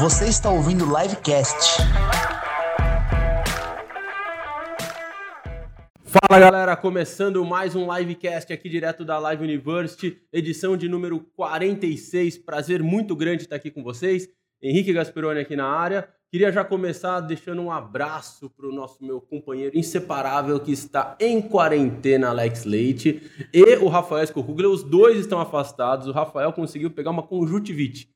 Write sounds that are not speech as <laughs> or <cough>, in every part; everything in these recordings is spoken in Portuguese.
Você está ouvindo o Livecast. Fala galera, começando mais um livecast aqui direto da Live University, edição de número 46. Prazer muito grande estar aqui com vocês. Henrique Gasperoni aqui na área. Queria já começar deixando um abraço para o nosso meu companheiro inseparável que está em quarentena, Alex Leite, e o Rafael Escorruglia. Os dois estão afastados. O Rafael conseguiu pegar uma conjuntivite.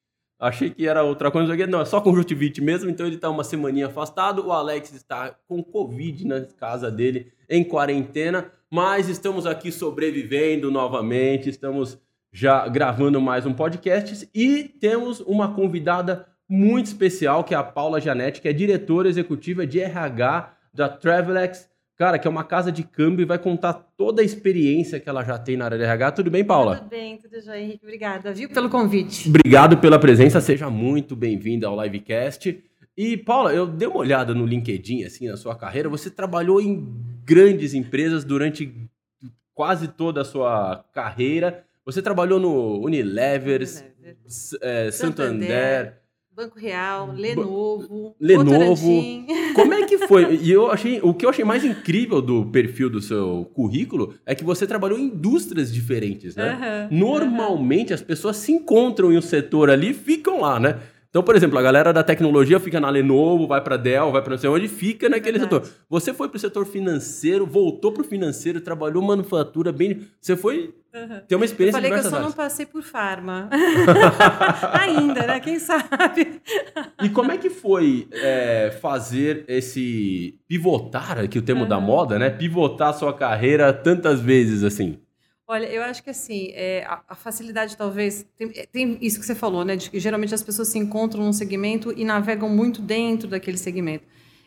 Achei que era outra coisa, não, é só conjuntivite mesmo, então ele está uma semaninha afastado. O Alex está com Covid na casa dele, em quarentena, mas estamos aqui sobrevivendo novamente, estamos já gravando mais um podcast e temos uma convidada muito especial, que é a Paula Janete, que é diretora executiva de RH da Travelex, cara, que é uma casa de câmbio e vai contar toda a experiência que ela já tem na área de RH. Tudo bem, Paula? Tudo bem, tudo jóia, Henrique. Obrigada, viu, pelo convite. Obrigado pela presença, seja muito bem-vinda ao Livecast. E, Paula, eu dei uma olhada no LinkedIn, assim, na sua carreira. Você trabalhou em grandes empresas durante quase toda a sua carreira. Você trabalhou no Unilever, Unilever. É, Santander, Santander, Banco Real, Lenovo, Lenovo. <laughs> Como é que foi? E eu achei, o que eu achei mais incrível do perfil do seu currículo é que você trabalhou em indústrias diferentes, né? Normalmente as pessoas se encontram em um setor ali e ficam lá, né? Então, por exemplo, a galera da tecnologia fica na Lenovo, vai para Dell, vai para não sei onde, fica naquele Verdade. setor. Você foi para o setor financeiro, voltou para o financeiro, trabalhou manufatura bem. Você foi aham. ter uma Eu experiência em falei que eu só não áreas. passei por farma. <laughs> <laughs> Ainda, né? Quem sabe? E como é que foi é, fazer esse pivotar, aqui o termo da Aham. moda, né? Pivotar a sua carreira tantas vezes assim? Olha, eu acho que assim, é, a, a facilidade talvez. Tem, é, tem isso que você falou, né? De que geralmente as pessoas se encontram num segmento e navegam muito dentro daquele segmento.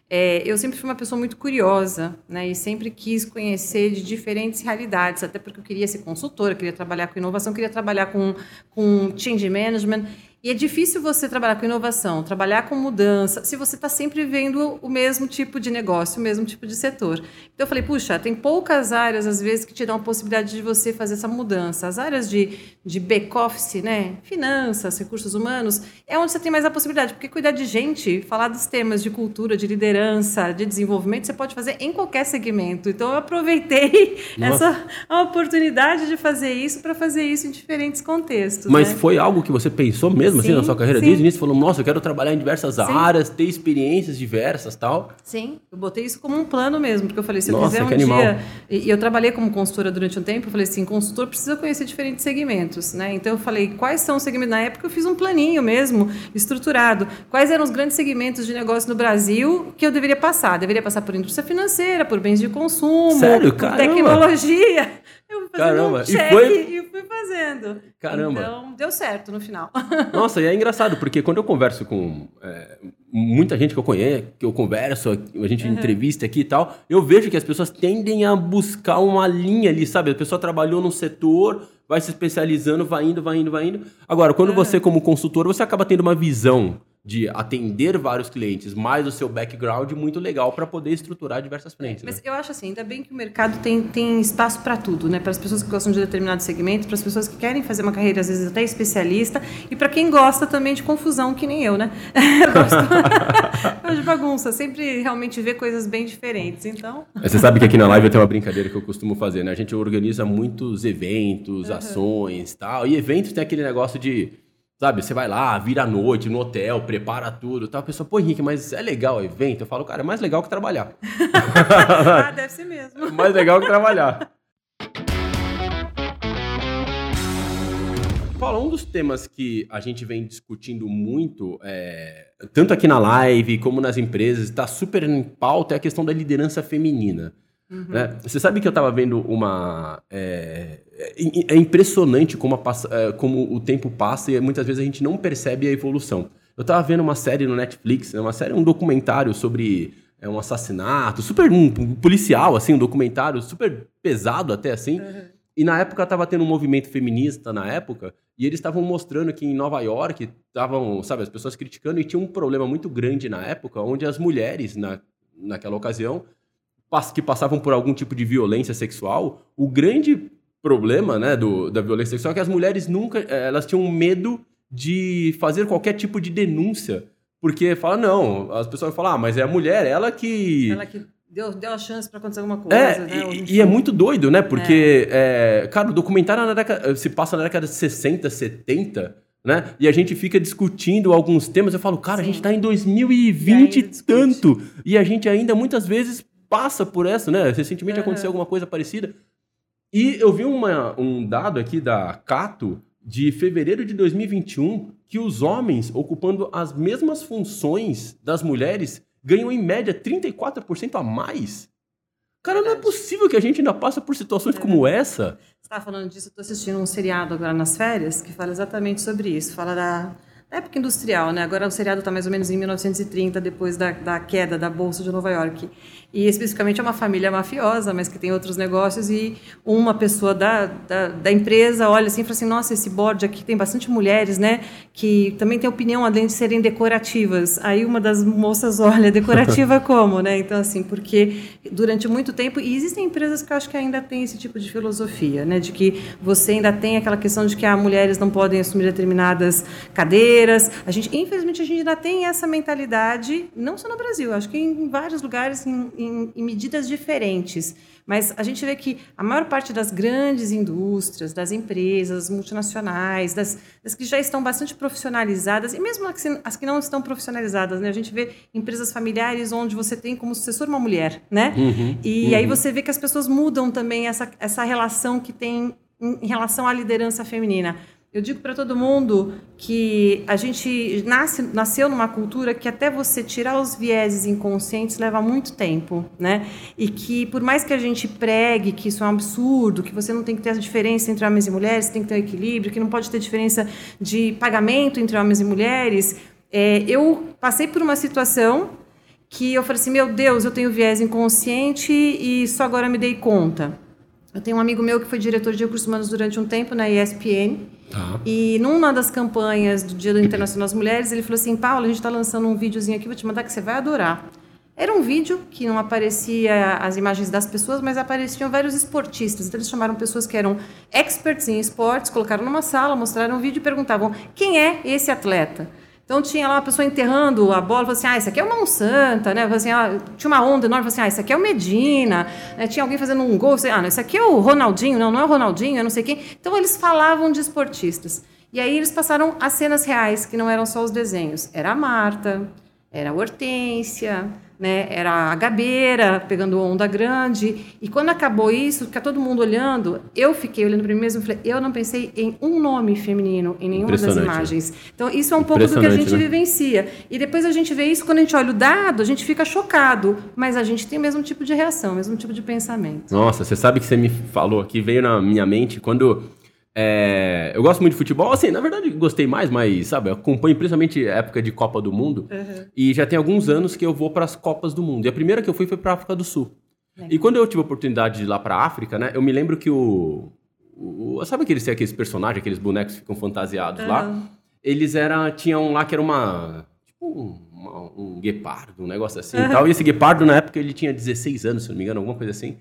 É, eu sempre fui uma pessoa muito curiosa, né? E sempre quis conhecer de diferentes realidades, até porque eu queria ser consultora, queria trabalhar com inovação, queria trabalhar com, com change management. E é difícil você trabalhar com inovação, trabalhar com mudança, se você está sempre vendo o mesmo tipo de negócio, o mesmo tipo de setor. Então eu falei, puxa, tem poucas áreas, às vezes, que te dão a possibilidade de você fazer essa mudança. As áreas de, de back-office, né? finanças, recursos humanos, é onde você tem mais a possibilidade, porque cuidar de gente, falar dos temas de cultura, de liderança, de desenvolvimento, você pode fazer em qualquer segmento. Então eu aproveitei Nossa. essa oportunidade de fazer isso para fazer isso em diferentes contextos. Mas né? foi algo que você pensou mesmo assim Sim, na sua carreira? sim. Desde o início, falou, nossa, eu quero trabalhar em diversas Sim. áreas, ter experiências diversas tal. Sim, eu botei isso como um plano mesmo, porque eu falei, se eu Nossa, quiser um que animal. dia. E e eu trabalhei como consultora durante um tempo, eu falei assim, consultor precisa conhecer diferentes segmentos, né? Então eu falei, quais são os segmentos? Na época eu fiz um planinho mesmo, estruturado. Quais eram os grandes segmentos de negócio no Brasil que eu deveria passar? Deveria passar por indústria financeira, por bens de consumo, Sério? por Caramba. tecnologia. Eu fui fazendo Caramba. um E check foi- e fui fazendo. Caramba. Então deu certo no final. <laughs> Nossa, e é engraçado, porque quando eu converso com é, muita gente que eu conheço, que eu converso, a gente entrevista aqui e tal, eu vejo que as pessoas tendem a buscar uma linha ali, sabe? A pessoa trabalhou num setor, vai se especializando, vai indo, vai indo, vai indo. Agora, quando você, como consultor, você acaba tendo uma visão de atender vários clientes, mais o seu background muito legal para poder estruturar diversas frentes. né? Mas eu acho assim, ainda bem que o mercado tem, tem espaço para tudo, né? Para as pessoas que gostam de determinados segmentos, para as pessoas que querem fazer uma carreira, às vezes até especialista, e para quem gosta também de confusão, que nem eu, né? <laughs> Eu <laughs> gosto de bagunça, sempre realmente ver coisas bem diferentes. Então, Você sabe que aqui na live eu tenho uma brincadeira que eu costumo fazer, né? A gente organiza muitos eventos, ações e tal. E eventos tem aquele negócio de, sabe, você vai lá, vira à noite no hotel, prepara tudo tal. A pessoa, pô, Henrique, mas é legal o evento? Eu falo, cara, é mais legal que trabalhar. <laughs> ah, deve ser mesmo. <laughs> mais legal que trabalhar. Paula, um dos temas que a gente vem discutindo muito, é, tanto aqui na live como nas empresas, está super em pauta, é a questão da liderança feminina. Né? Você sabe que eu estava vendo uma. É, é- é impressionante como, a é, como o tempo passa e muitas vezes a gente não percebe a evolução. Eu estava vendo uma série no Netflix, né, uma série, um documentário sobre é, um assassinato, super um, um policial, assim, um documentário super pesado até assim. E na época estava tendo um movimento feminista na época, e eles estavam mostrando que em Nova York estavam, sabe, as pessoas criticando, e tinha um problema muito grande na época, onde as mulheres, na, naquela ocasião, que passavam por algum tipo de violência sexual, o grande problema né, do, da violência sexual é que as mulheres nunca, eh, elas tinham medo de fazer qualquer tipo de denúncia Porque fala, não, as pessoas falam, ah, mas é a mulher, ela que. Ela que deu, deu a chance para acontecer alguma coisa. É, né? E, e é muito doido, né? Porque, é, cara, o documentário na década, se passa na década de 60, 70, né? E a gente fica discutindo alguns temas. Eu falo, cara, a Sim. gente tá em E 2020 ainda e tanto. E a gente ainda muitas vezes passa por essa, né? Recentemente aconteceu alguma coisa parecida. E eu vi uma- um dado aqui da Cato de fevereiro de 2021 que os homens ocupando as mesmas funções das mulheres ganham em média 34% a mais. Cara, não é possível que a gente ainda passe por situações É como essa. Você estava falando disso, eu estou assistindo um seriado agora nas férias que fala exatamente sobre isso. Fala da, da época industrial, né? Agora o seriado está mais ou menos em 1930, depois da, da queda da Bolsa de Nova York. E especificamente é uma família mafiosa, mas que tem outros negócios, e uma pessoa da, da, da empresa olha assim e fala assim: nossa, esse board aqui tem bastante mulheres, né? Que também tem opinião, além de serem decorativas. Aí uma das moças <laughs> olha, decorativa <laughs> como, né? Então, assim, porque durante muito tempo, e existem empresas que eu acho que ainda têm esse tipo de filosofia, né? De que você ainda tem aquela questão de que as mulheres não podem assumir determinadas cadeiras. A gente, infelizmente, a gente ainda tem essa mentalidade, não só no Brasil, acho que em vários lugares, em, em- em medidas diferentes. Mas a gente vê que a maior parte das grandes indústrias, das empresas multinacionais, das, das que já estão bastante profissionalizadas, e mesmo as que, as que não estão profissionalizadas, né? a gente vê empresas familiares onde você tem como sucessor uma mulher, né? Uhum, E aí você vê que as pessoas mudam também essa, essa relação que tem em, em relação à liderança feminina. Eu digo para todo mundo que a gente nasce, nasceu numa cultura que até você tirar os vieses inconscientes leva muito tempo, né? E que por mais que a gente pregue que isso é um absurdo, que você não tem que ter a diferença entre homens e mulheres, tem que ter um equilíbrio, que não pode ter diferença de pagamento entre homens e mulheres, é, eu passei por uma situação que eu falei assim, meu Deus, eu tenho viés inconsciente e só agora me dei conta. Eu tenho um amigo meu que foi diretor de recursos humanos durante um tempo na ESPN Tá. e numa das campanhas do Dia do Internacional das Mulheres, ele falou assim, Paulo, a gente está lançando um videozinho aqui, vou te mandar que você vai adorar. Era um vídeo que não aparecia as imagens das pessoas, mas apareciam vários esportistas. Então eles chamaram pessoas que eram experts em esportes, colocaram numa sala, mostraram um vídeo e perguntavam quem é esse atleta. Então tinha lá uma pessoa enterrando a bola, falou assim, ah, isso aqui é o Mão Santa, né? Assim, ah, tinha uma onda enorme, falou assim, ah, isso aqui é o Medina, né? tinha alguém fazendo um gol, assim, ah, não, isso aqui é o Ronaldinho, não, não é o Ronaldinho, é não sei quem. Então eles falavam de esportistas. E aí eles passaram as cenas reais, que não eram só os desenhos. Era a Marta, era a Hortência, né? Era a Gabeira pegando onda grande. E quando acabou isso, fica todo mundo olhando, eu fiquei olhando para mim mesmo e falei, eu não pensei em um nome feminino em nenhuma das né? imagens. Então isso é um pouco do que a gente né? vivencia. E depois a gente vê isso, quando a gente olha o dado, a gente fica chocado. Mas a gente tem o mesmo tipo de reação, o mesmo tipo de pensamento. Nossa, você sabe que você me falou aqui, veio na minha mente quando. É, eu gosto muito de futebol, assim, na verdade gostei mais, mas, sabe, eu acompanho principalmente a época de Copa do Mundo. E já tem alguns anos que eu vou para as Copas do Mundo. E a primeira que eu fui foi para África do Sul. E quando eu tive a oportunidade de ir lá para África, né, eu me lembro que o. o- sabe aqueles, aqueles personagens, aqueles bonecos que ficam fantasiados lá? Aham. Eles eram. Tinham um lá que era uma. Tipo um, uma- um guepardo, um negócio assim e tal. E esse guepardo, na época, ele tinha 16 anos, se não me engano, alguma coisa assim.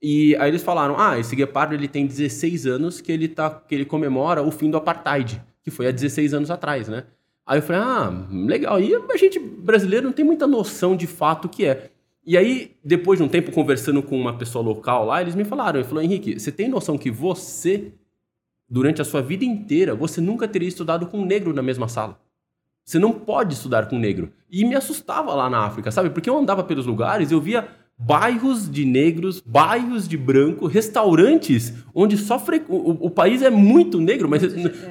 E aí eles falaram: ah, esse guepardo ele tem 16 anos que ele, tá, que ele comemora o fim do apartheid, que foi há 16 anos atrás, né? Aí eu falei: ah, legal. E a gente brasileiro não tem muita noção de fato o que é. E aí, depois de um tempo conversando com uma pessoa local lá, eles me falaram: ele falou, Henrique, você tem noção que você, durante a sua vida inteira, você nunca teria estudado com um negro na mesma sala? Você não pode estudar com negro. E me assustava lá na África, sabe? Porque eu andava pelos lugares, eu via bairros de negros, bairros de branco, restaurantes onde só fre... o, o- país é muito negro, mas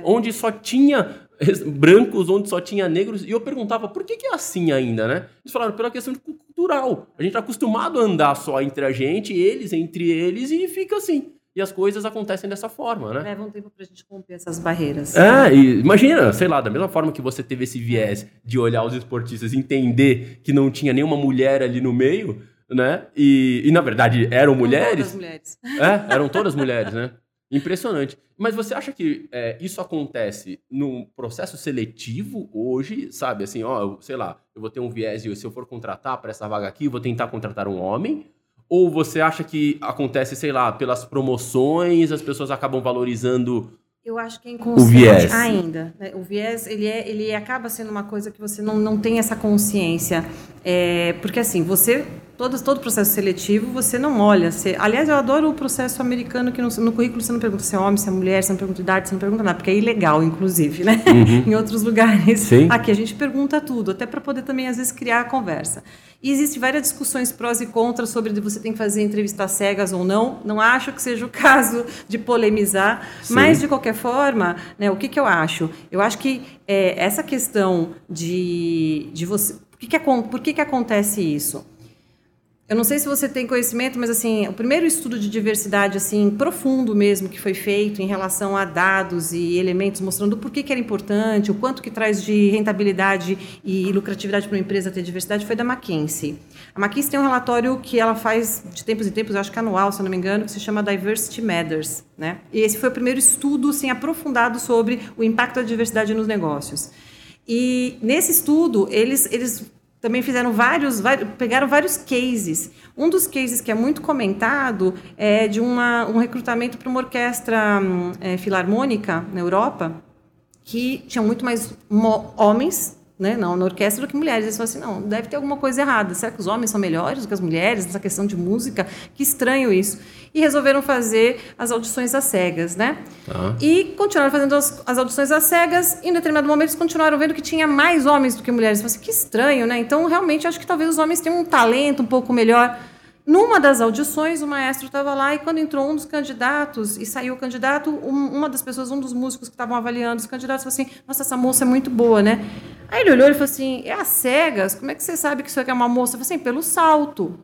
onde só tinha brancos, onde só tinha negros. E eu perguntava, por que, que é assim ainda, né? Eles falaram, pela questão cultural. A gente tá acostumado a andar só entre a gente, eles entre eles, e fica assim. E as coisas acontecem dessa forma, né? Leva um tempo para a gente romper essas barreiras. É, e imagina, sei lá, da mesma forma que você teve esse viés de olhar os esportistas e entender que não tinha nenhuma mulher ali no meio, né? E, e na verdade eram Não mulheres. todas mulheres. <laughs> É, eram todas mulheres, né? Impressionante. Mas você acha que é, isso acontece num processo seletivo hoje, sabe? Assim, ó, eu- sei lá, eu vou ter um viés e se eu for contratar para essa vaga aqui, eu vou tentar contratar um homem? Ou você acha que acontece, sei lá, pelas promoções, as pessoas acabam valorizando Eu acho que é inconsciente O viés. ainda. né? O viés, ele, é, ele acaba sendo uma coisa que você não, não tem essa consciência. É, porque, assim, você... Todo, todo processo seletivo, você não olha. Você, aliás, eu adoro o processo americano, que no, no currículo você não pergunta se é homem, se é mulher, você não pergunta idade, você não pergunta nada, porque é ilegal, inclusive, né? <laughs> em outros lugares. Sim. Aqui a gente pergunta tudo, até para poder também, às vezes, criar a conversa. E existem várias discussões prós e contras sobre se você tem que fazer entrevistas cegas ou não. Não acho que seja o <laughs> caso de polemizar, Sim. mas, de qualquer forma, né, o que, que eu acho? Eu acho que é, essa questão de, de você. Por, que, que, por que, que acontece isso? Eu não sei se você tem conhecimento, mas assim, o primeiro estudo de diversidade assim profundo mesmo que foi feito em relação a dados e elementos mostrando por que, que era importante, o quanto que traz de rentabilidade e lucratividade para uma empresa ter diversidade foi da McKinsey. A McKinsey tem um relatório que ela faz de tempos em tempos, acho que anual, se não me engano, que se chama Diversity Matters, né? E esse foi o primeiro estudo assim aprofundado sobre o impacto da diversidade nos negócios. E nesse estudo, eles, eles também fizeram vários, vários, pegaram vários cases. Um dos cases que é muito comentado é de uma, um recrutamento para uma orquestra hum, eh, filarmônica na Europa, que tinha muito mais homens né, não, na orquestra do que mulheres. Eles falaram assim, não, deve ter alguma coisa errada. Será que os homens são melhores do que as mulheres nessa questão de música? Que estranho isso. E resolveram fazer as audições às cegas, né? Tá. E continuaram fazendo as, as audições às cegas, e em determinado momento eles continuaram vendo que tinha mais homens do que mulheres. Eu falei assim, que estranho, né? Então, realmente, acho que talvez os homens tenham um talento um pouco melhor. Numa das audições, o maestro estava lá e quando entrou um dos candidatos e saiu o candidato, um- uma das pessoas, um dos músicos que estavam avaliando os candidatos, falou assim: Nossa, essa moça é muito boa, né? Aí ele olhou e falou assim: É às cegas? Como é que você sabe que isso aqui é uma moça? Eu falei assim: Pelo salto.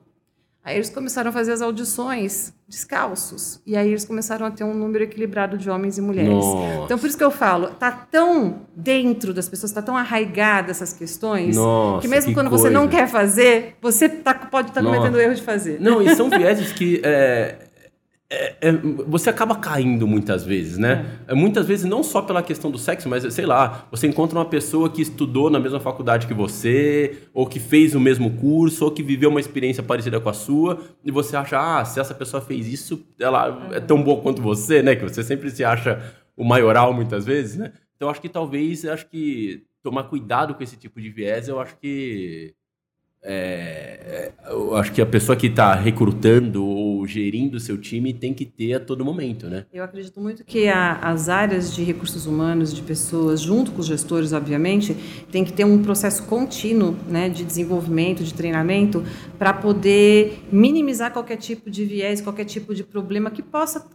Aí eles começaram a fazer as audições descalços. E aí eles começaram a ter um número equilibrado de homens e mulheres. Nossa. Então, por isso que eu falo, tá tão dentro das pessoas, tá tão arraigada essas questões, Nossa, que mesmo que quando você não coisa. quer fazer, você tá- pode estar Nossa. cometendo o erro de fazer. Não, e são vieses que é, é, é, você acaba caindo muitas vezes, né? É, Muitas vezes não só pela questão do sexo, mas sei lá, você encontra uma pessoa que estudou na mesma faculdade que você, ou que fez o mesmo curso, ou que viveu uma experiência parecida com a sua, e você acha, ah, se essa pessoa fez isso, ela é tão boa quanto você, né? Que você sempre se acha o maioral muitas vezes, né? Então acho que talvez, acho que tomar cuidado com esse tipo de viés, eu acho que é, eu acho que a pessoa que está recrutando ou gerindo o seu time tem que ter a todo momento, né? Eu acredito muito que a- as áreas de recursos humanos, de pessoas, junto com os gestores, obviamente, tem que ter um processo contínuo né, de desenvolvimento, de treinamento, para poder minimizar qualquer tipo de viés, qualquer tipo de problema que possa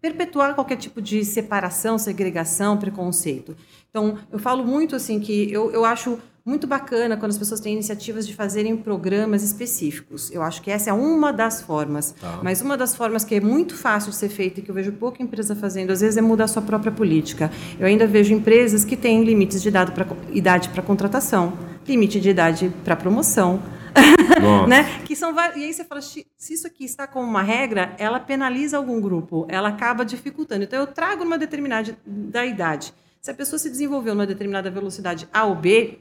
perpetuar qualquer tipo de separação, segregação, preconceito. Então, eu falo muito assim que eu, eu acho muito bacana quando as pessoas têm iniciativas de fazerem programas específicos. Eu acho que essa é uma das formas. Tá. Mas uma das formas que é muito fácil de ser feita e que eu vejo pouca empresa fazendo, às vezes, é mudar a sua própria política. Eu ainda vejo empresas que têm limites de idade para idade para contratação, limite de idade para promoção, <laughs> né? Que são e aí você fala, "Xi, se isso aqui está como uma regra, ela penaliza algum grupo, ela acaba dificultando. Então eu trago numa determinada da idade. Se a pessoa se desenvolveu numa determinada velocidade A ou B,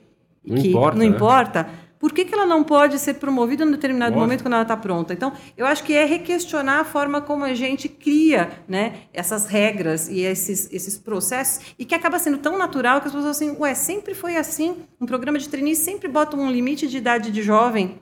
Não que importa, não né? importa, por que, que ela não pode ser promovida num determinado Lógico. momento quando ela está pronta? Então, eu acho que é requestionar a forma como a gente cria né, essas regras e esses, esses processos, e que acaba sendo tão natural que as pessoas assim, ué, sempre foi assim, um programa de trainee sempre bota um limite de idade de jovem.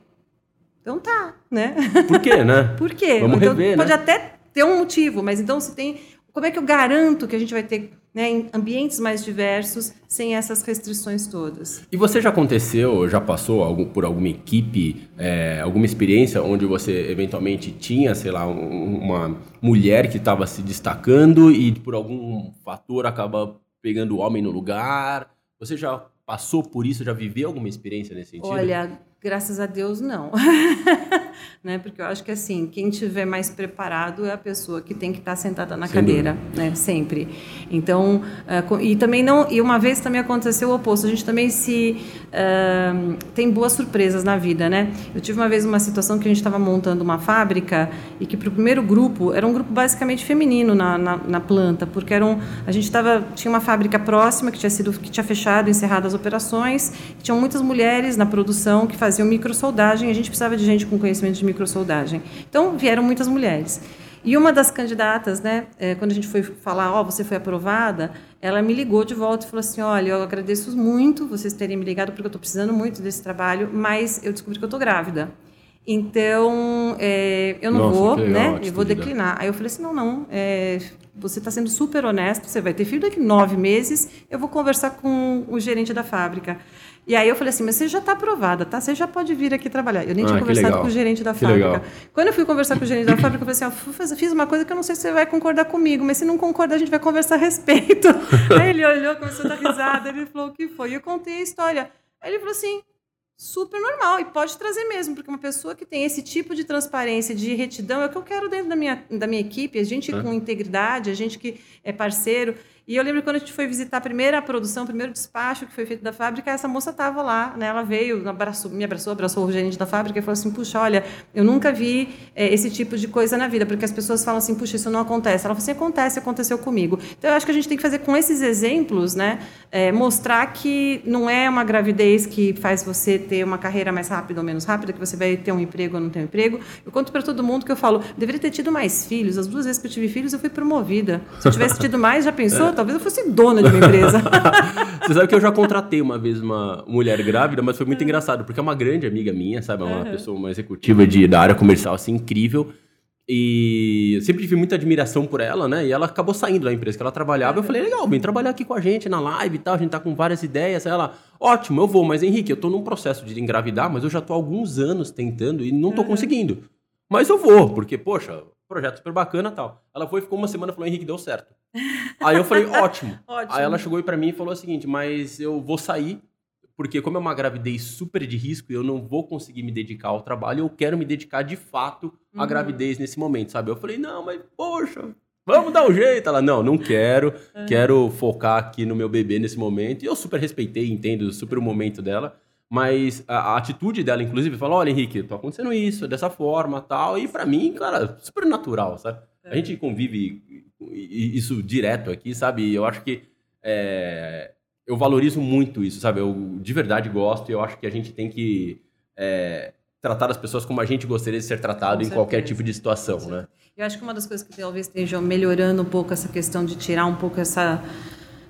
Então tá, né? Por quê, né? <laughs> Por quê? Vamos então, rever, pode né? até ter um motivo, mas então se tem. Como é que eu garanto que a gente vai ter né, em ambientes mais diversos sem essas restrições todas? E você já aconteceu, já passou algum- por alguma equipe, é, alguma experiência onde você eventualmente tinha, sei lá, um- uma mulher que estava se destacando e por algum fator acaba pegando o homem no lugar? Você já passou por isso, já viveu alguma experiência nesse sentido? Olha, graças a Deus não. <laughs> né? Porque eu acho que assim, quem tiver mais preparado é a pessoa que tem que estar sentada na Sem cadeira, né? Sempre. Então, co- e também não, e uma vez também aconteceu o oposto. A gente também se ah, tem boas surpresas na vida, né? Eu tive uma vez uma situação que a gente estava montando uma fábrica e que para o primeiro grupo era um grupo basicamente feminino na, na, na planta, porque eram a gente estava tinha uma fábrica próxima que tinha sido que tinha fechado, encerrado as operações, tinham muitas mulheres na produção que faziam microsoldagem, e a gente precisava de gente com conhecimento de microsoldagem. Então vieram muitas mulheres. E uma das candidatas, né, é, quando a gente foi falar, ó, oh, você foi aprovada, ela me ligou de volta e falou assim, olha, eu agradeço muito vocês terem me ligado porque eu estou precisando muito desse trabalho, mas eu descobri que eu estou grávida. Então, é, eu não Nossa, vou, né? Eu vou declinar. Aí eu falei assim, não, não, é, você está sendo super honesto, você vai ter filho daqui nove meses, eu vou conversar com o gerente da fábrica. E aí eu falei assim, mas você já está aprovada, tá? Você já pode vir aqui trabalhar. Eu nem ah, tinha conversado legal. com o gerente da que fábrica. Legal. Quando eu fui conversar com o gerente da fábrica, eu falei assim, ó, fiz uma coisa que eu não sei se você vai concordar comigo, mas se não concordar, a gente vai conversar a respeito. <laughs> aí ele olhou, começou a dar risada, ele falou, o que foi? E eu contei a história. Aí ele falou assim, super normal e pode trazer mesmo, porque uma pessoa que tem esse tipo de transparência, de retidão, é o que eu quero dentro da minha, da minha equipe, a gente é. com integridade, a gente que é parceiro. E eu lembro quando a gente foi visitar a primeira produção, o primeiro despacho que foi feito da fábrica, essa moça estava lá, né? Ela veio, abraçou, me abraçou, abraçou o gerente da fábrica e falou assim: puxa, olha, eu nunca vi é, esse tipo de coisa na vida, porque as pessoas falam assim, puxa, isso não acontece. Ela falou assim: acontece, aconteceu comigo. Então eu acho que a gente tem que fazer com esses exemplos, né? É, mostrar que não é uma gravidez que faz você ter uma carreira mais rápida ou menos rápida, que você vai ter um emprego ou não ter um emprego. Eu conto para todo mundo que eu falo, deveria ter tido mais filhos. As duas vezes que eu tive filhos, eu fui promovida. Se eu tivesse tido mais, já pensou? É. Talvez eu fosse dona de uma empresa. <laughs> Você sabe que eu já contratei uma vez uma mulher grávida, mas foi muito engraçado, porque é uma grande amiga minha, sabe? É uma uhum. pessoa, uma executiva de, da área comercial, assim, incrível. E eu sempre tive muita admiração por ela, né? E ela acabou saindo da empresa que ela trabalhava. Eu falei, legal, vem trabalhar aqui com a gente na live e tal. A gente tá com várias ideias. Aí ela, ótimo, eu vou, mas Henrique, eu tô num processo de engravidar, mas eu já tô há alguns anos tentando e não tô uhum. conseguindo. Mas eu vou, porque, poxa, projeto super bacana tal. Ela foi, ficou uma semana e falou, Henrique, deu certo. Aí eu falei, ótimo. <laughs> ótimo. Aí ela chegou para mim e falou o seguinte, mas eu vou sair, porque como é uma gravidez super de risco, eu não vou conseguir me dedicar ao trabalho, eu quero me dedicar de fato à uhum. gravidez nesse momento, sabe? Eu falei, não, mas poxa, vamos dar um jeito. Ela, não, não quero, uhum. quero focar aqui no meu bebê nesse momento. E eu super respeitei, entendo super o momento dela. Mas a, a, atitude dela, inclusive, falou: olha, Henrique, tô acontecendo isso, dessa forma tal. E para mim, cara, super natural, sabe? É. A gente convive isso direto aqui, sabe? E eu acho que é, eu valorizo muito isso, sabe? Eu de verdade gosto e eu acho que a gente tem que é, tratar as pessoas como a gente gostaria de ser tratado em qualquer tipo de situação, né? Eu acho que uma das coisas que talvez esteja melhorando um pouco essa questão de tirar um pouco essa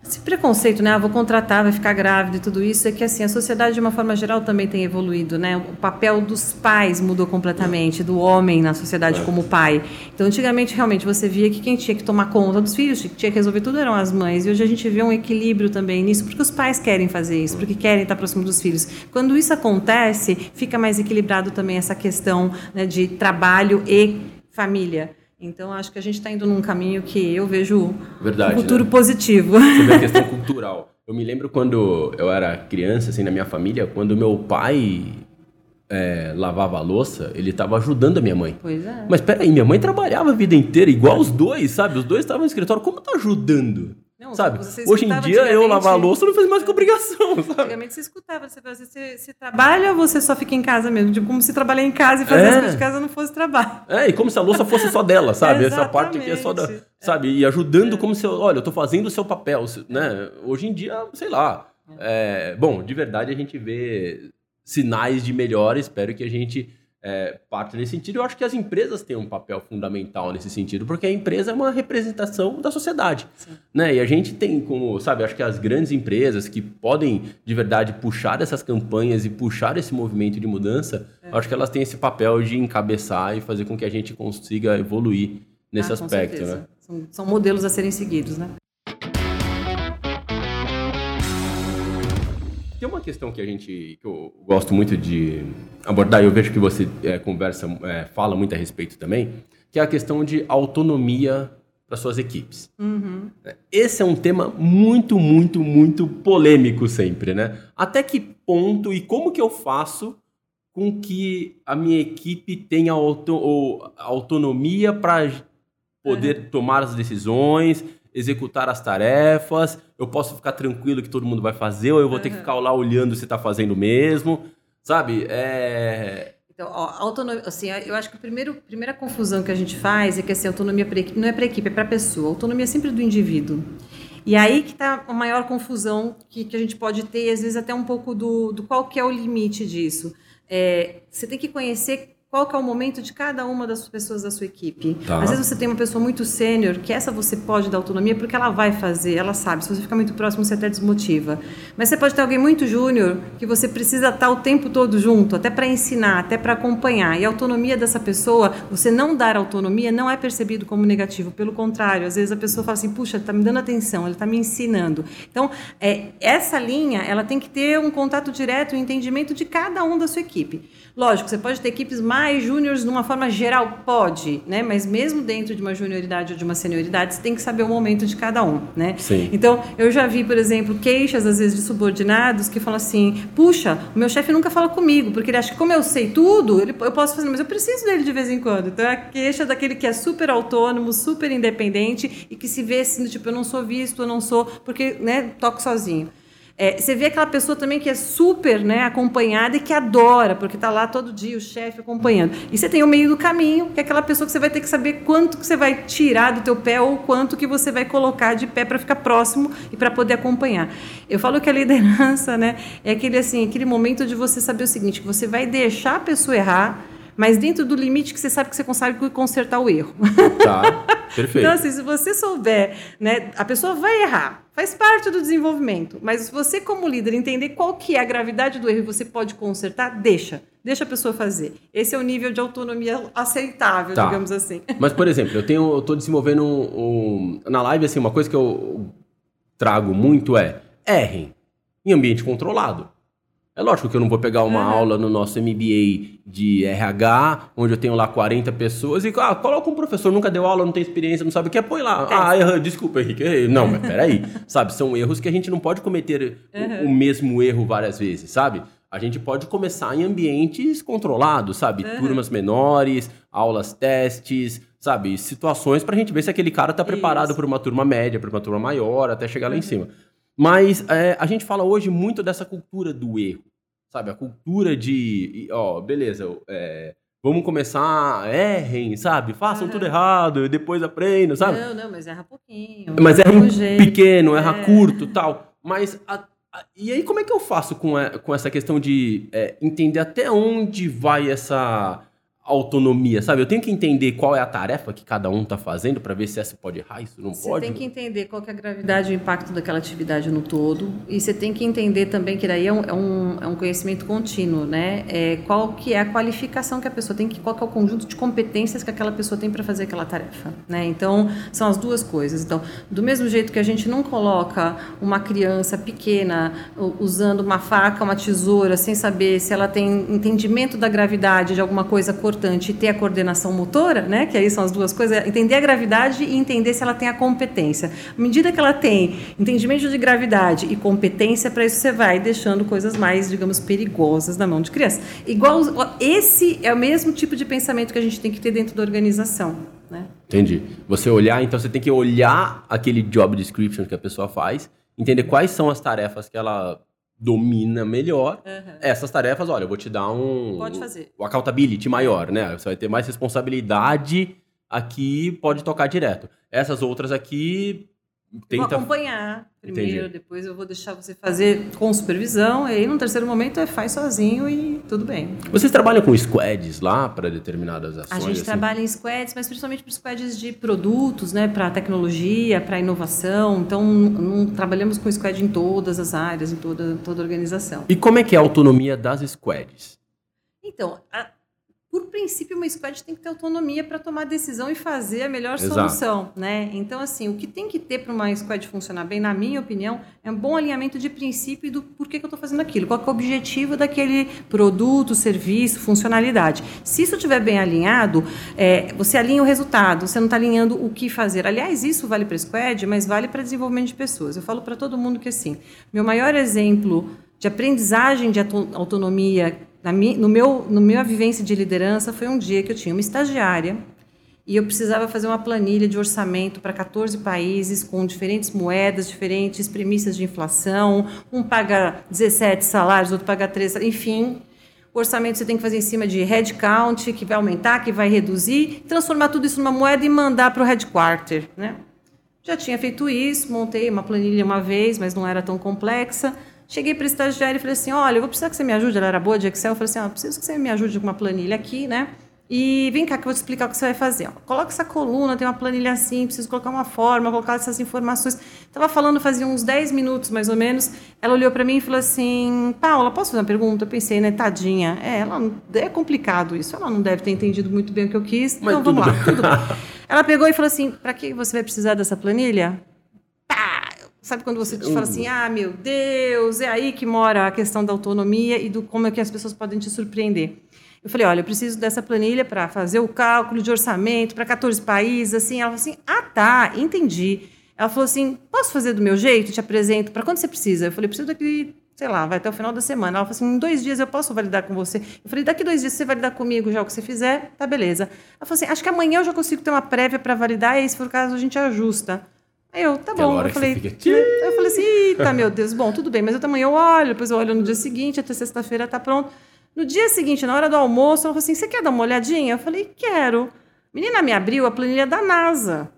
esse preconceito, né? Ah, vou contratar, vai ficar grávida e tudo isso, é que assim, a sociedade de uma forma geral também tem evoluído, né? O papel dos pais mudou completamente, do homem na sociedade como pai. Então, antigamente, realmente, você via que quem tinha que tomar conta dos filhos, que tinha que resolver tudo eram as mães. E hoje a gente vê um equilíbrio também nisso, porque os pais querem fazer isso, porque querem estar próximo dos filhos. Quando isso acontece, fica mais equilibrado também essa questão né, de trabalho e família. Então, acho que a gente está indo num caminho que eu vejo Verdade, um futuro né? positivo. Sobre a questão <laughs> cultural. Eu me lembro quando eu era criança, assim, na minha família, quando meu pai é, lavava a louça, ele estava ajudando a minha mãe. Pois é. Mas peraí, minha mãe trabalhava a vida inteira, igual os dois, sabe? Os dois estavam no escritório. Como tá ajudando? Não, sabe? Hoje em dia eu lavar a louça não faz mais que obrigação. <laughs> Sabe? Antigamente você escutava, você, você, você trabalha ou você só fica em casa mesmo? Tipo, como se trabalhar em casa e fazer é. as coisas de casa não fosse trabalho. É, e como se a louça fosse só dela, sabe? Essa <laughs> parte aqui é só da. Sabe? E ajudando é. como se, olha, eu tô fazendo o seu papel, né? Hoje em dia, sei lá. É, bom, de verdade a gente vê sinais de melhora, espero que a gente é, parte nesse sentido. Eu acho que as empresas têm um papel fundamental nesse sentido, porque a empresa é uma representação da sociedade. Né? E a gente tem como, sabe, acho que as grandes empresas que podem de verdade puxar essas campanhas e puxar esse movimento de mudança, é. acho que elas têm esse papel de encabeçar e fazer com que a gente consiga evoluir nesse ah, aspecto. Né? São, são modelos a serem seguidos, né? Tem uma questão que a gente que eu gosto muito de abordar, e eu vejo que você é, conversa, é, fala muito a respeito também, que é a questão de autonomia para suas equipes. Uhum. Esse é um tema muito, muito, muito polêmico sempre, né? Até que ponto e como que eu faço com que a minha equipe tenha auto, autonomia para poder uhum. tomar as decisões, executar as tarefas, eu posso ficar tranquilo que todo mundo vai fazer, ou eu vou uhum. ter que ficar lá olhando se está fazendo mesmo, sabe? É... Então, ó, autonomia, assim, eu acho que a primeiro, primeira confusão que a gente faz é que assim, autonomia equipe, não é para a equipe, é para a pessoa. A autonomia é sempre do indivíduo. E aí que está a maior confusão que, que a gente pode ter, e às vezes até um pouco do, do qual que é o limite disso. É, você tem que conhecer qual que é o momento de cada uma das pessoas da sua equipe. Tá. Às vezes você tem uma pessoa muito sênior, que essa você pode dar autonomia porque ela vai fazer, ela sabe. Se você ficar muito próximo, você até desmotiva. Mas você pode ter alguém muito júnior que você precisa estar o tempo todo junto, até para ensinar, até para acompanhar. E a autonomia dessa pessoa, você não dar autonomia não é percebido como negativo. Pelo contrário, às vezes a pessoa fala assim, puxa, está me dando atenção, ele está me ensinando. Então, é, essa linha, ela tem que ter um contato direto, um entendimento de cada um da sua equipe. Lógico, você pode ter equipes mais júniores de uma forma geral, pode, né? Mas mesmo dentro de uma junioridade ou de uma senioridade, você tem que saber o momento de cada um, né? Sim. Então, eu já vi, por exemplo, queixas às vezes de subordinados que falam assim: "Puxa, o meu chefe nunca fala comigo, porque ele acha que como eu sei tudo, ele, eu posso fazer, mas eu preciso dele de vez em quando". Então, é a queixa daquele que é super autônomo, super independente e que se vê assim, tipo, eu não sou visto, eu não sou, porque, né, toco sozinho. É, você vê aquela pessoa também que é super né, acompanhada e que adora, porque está lá todo dia o chefe acompanhando. E você tem o meio do caminho, que é aquela pessoa que você vai ter que saber quanto que você vai tirar do teu pé ou quanto que você vai colocar de pé para ficar próximo e para poder acompanhar. Eu falo que a liderança né, é aquele, assim, aquele momento de você saber o seguinte, que você vai deixar a pessoa errar, mas dentro do limite que você sabe que você consegue consertar o erro. Tá, <laughs> perfeito. Então, assim, se você souber, né, a pessoa vai errar, faz parte do desenvolvimento, mas se você, como líder, entender qual que é a gravidade do erro e você pode consertar, deixa. Deixa a pessoa fazer. Esse é o nível de autonomia aceitável, Tá. digamos assim. <laughs> Mas, por exemplo, eu tenho, eu tô desenvolvendo um, um- na live assim, uma coisa que eu trago muito é errem em ambiente controlado. É lógico que eu não vou pegar uma Uhum. aula no nosso MBA de RH, onde eu tenho lá 40 pessoas e ah, coloca um professor, nunca deu aula, não tem experiência, não sabe o que é, põe lá. Testa. Ah, erra, desculpa, Henrique. Não, mas peraí. <laughs> sabe, são erros que a gente não pode cometer o- Uhum. o mesmo erro várias vezes, sabe? A gente pode começar em ambientes controlados, sabe? Uhum. Turmas menores, aulas testes, sabe? Situações pra gente ver se aquele cara tá preparado para uma turma média, para uma turma maior, até chegar lá em cima. Mas é, a gente fala hoje muito dessa cultura do erro, sabe? A cultura de, ó, beleza, é, vamos começar, errem, sabe? Façam Aham. tudo errado, e depois aprendam, sabe? Não, não, mas erra pouquinho. Mas erra um jeito. pequeno, erra É. curto tal. Mas a- a- e aí como é que eu faço com, a- com essa questão de é, entender até onde vai essa autonomia, sabe? Eu tenho que entender qual é a tarefa que cada um tá fazendo pra ver se essa pode errar, isso não Você pode. tem que entender qual que é a gravidade e o impacto daquela atividade no todo. E você tem que entender também que daí é um, é um, é um conhecimento contínuo, né? É, qual que é a qualificação que a pessoa tem, que, qual que é o conjunto de competências que aquela pessoa tem para fazer aquela tarefa, né? Então, são as duas coisas. Então, do mesmo jeito que a gente não coloca uma criança pequena usando uma faca, uma tesoura, sem saber se ela tem entendimento da gravidade de alguma coisa cortante e ter a coordenação motora, né? Que aí são as duas coisas, é entender a gravidade e entender se ela tem a competência. À medida que ela tem entendimento de gravidade e competência, para isso você vai deixando coisas mais, digamos, perigosas na mão de criança. Igual esse é o mesmo tipo de pensamento que a gente tem que ter dentro da organização, né? Entendi. Você olhar, então você tem que olhar aquele job description que a pessoa faz, entender quais são as tarefas que ela domina melhor. Essas tarefas, olha, eu vou te dar um Pode fazer. o accountability maior, né? Você vai ter mais responsabilidade aqui, pode tocar direto. Essas outras aqui Vou tenta acompanhar primeiro, Entendi. depois eu vou deixar você fazer com supervisão, e aí no terceiro momento é faz sozinho e tudo bem. Vocês trabalham com squads lá para determinadas ações? A gente assim? trabalha em squads, mas principalmente para squads de produtos, né, para tecnologia, para inovação. Então, não trabalhamos com squad em todas as áreas, em toda, toda a organização. E como é que é a autonomia das squads? Então, a- por princípio, uma squad tem que ter autonomia para tomar decisão e fazer a melhor Exato. solução, né? Então, assim, o que tem que ter para uma squad funcionar bem, na minha opinião, é um bom alinhamento de princípio e do porquê que eu estou fazendo aquilo, qual é o objetivo daquele produto, serviço, funcionalidade. Se isso estiver bem alinhado, é, você alinha o resultado, você não está alinhando o que fazer. Aliás, isso vale para squad, mas vale para desenvolvimento de pessoas. Eu falo para todo mundo que, assim, meu maior exemplo de aprendizagem de auto- autonomia na mi- no meu, no minha vivência de liderança foi um dia que eu tinha uma estagiária e eu precisava fazer uma planilha de orçamento para 14 países com diferentes moedas, diferentes premissas de inflação. Um paga 17 salários, outro paga 3, enfim. O orçamento você tem que fazer em cima de headcount, que vai aumentar, que vai reduzir, transformar tudo isso numa moeda e mandar para o headquarter, né? Já tinha feito isso, montei uma planilha uma vez, mas não era tão complexa. Cheguei para a estagiária e falei assim: olha, eu vou precisar que você me ajude. Ela era boa de Excel. Eu falei assim: ó, preciso que você me ajude com uma planilha aqui, né? E vem cá que eu vou te explicar o que você vai fazer. Ó. Coloca essa coluna, tem uma planilha assim, preciso colocar uma forma, colocar essas informações. Estava falando fazia uns 10 minutos, mais ou menos. Ela olhou para mim e falou assim: Paula, posso fazer uma pergunta? Eu pensei, né, tadinha. É, ela, é complicado isso. Ela não deve ter entendido muito bem o que eu quis. Mas então vamos lá, tudo <laughs> Ela pegou e falou assim: para que você vai precisar dessa planilha? Sabe quando você te fala assim: ah, meu Deus, é aí que mora a questão da autonomia e do como é que as pessoas podem te surpreender. Eu falei, olha, eu preciso dessa planilha para fazer o cálculo de orçamento para 14 países, assim. Ela falou assim, ah, tá, entendi. Ela falou assim, posso fazer do meu jeito? Te apresento. Para quando você precisa? Eu falei, preciso daqui, sei lá, vai até o final da semana. Ela falou assim, em dois dias eu posso validar com você. Eu falei, daqui dois dias você validar comigo já o que você fizer, tá beleza. Ela falou assim, acho que amanhã eu já consigo ter uma prévia para validar e aí, se for o caso, a gente ajusta. Eu, tá bom. Eu falei, fica... eu falei assim, eita, meu Deus, bom, tudo bem, mas eu amanhã eu olho, depois eu olho no dia seguinte, até sexta-feira tá pronto. No dia seguinte, na hora do almoço, ela falou assim: Você quer dar uma olhadinha? Eu falei: Quero. Menina, me abriu a planilha da NASA.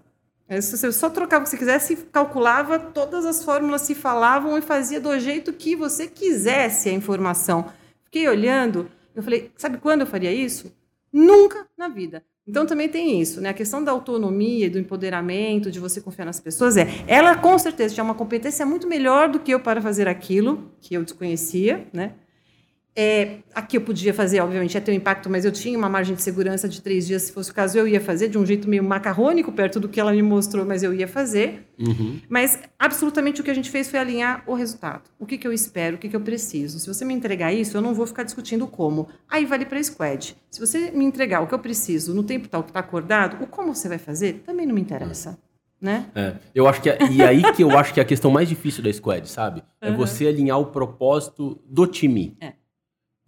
Você só trocava o que você quisesse, calculava, todas as fórmulas se falavam e fazia do jeito que você quisesse a informação. Fiquei olhando, eu falei: Sabe quando eu faria isso? Nunca na vida. Então também tem isso, né? A questão da autonomia, do empoderamento, de você confiar nas pessoas é, ela com certeza tinha uma competência muito melhor do que eu para fazer aquilo que eu desconhecia, né? É, aqui eu podia fazer, obviamente, ia ter um impacto, mas eu tinha uma margem de segurança de três dias, se fosse o caso, eu ia fazer, de um jeito meio macarrônico, perto do que ela me mostrou, mas eu ia fazer. Uhum. Mas, absolutamente, o que a gente fez foi alinhar o resultado. O que, que eu espero, o que, que eu preciso. Se você me entregar isso, eu não vou ficar discutindo como. Aí vale para a squad. Se você me entregar o que eu preciso no tempo tal que está acordado, o como você vai fazer, também não me interessa. Né? É, eu acho que é, e aí que eu acho que é a questão mais difícil da squad, sabe? É uhum. você alinhar o propósito do time. É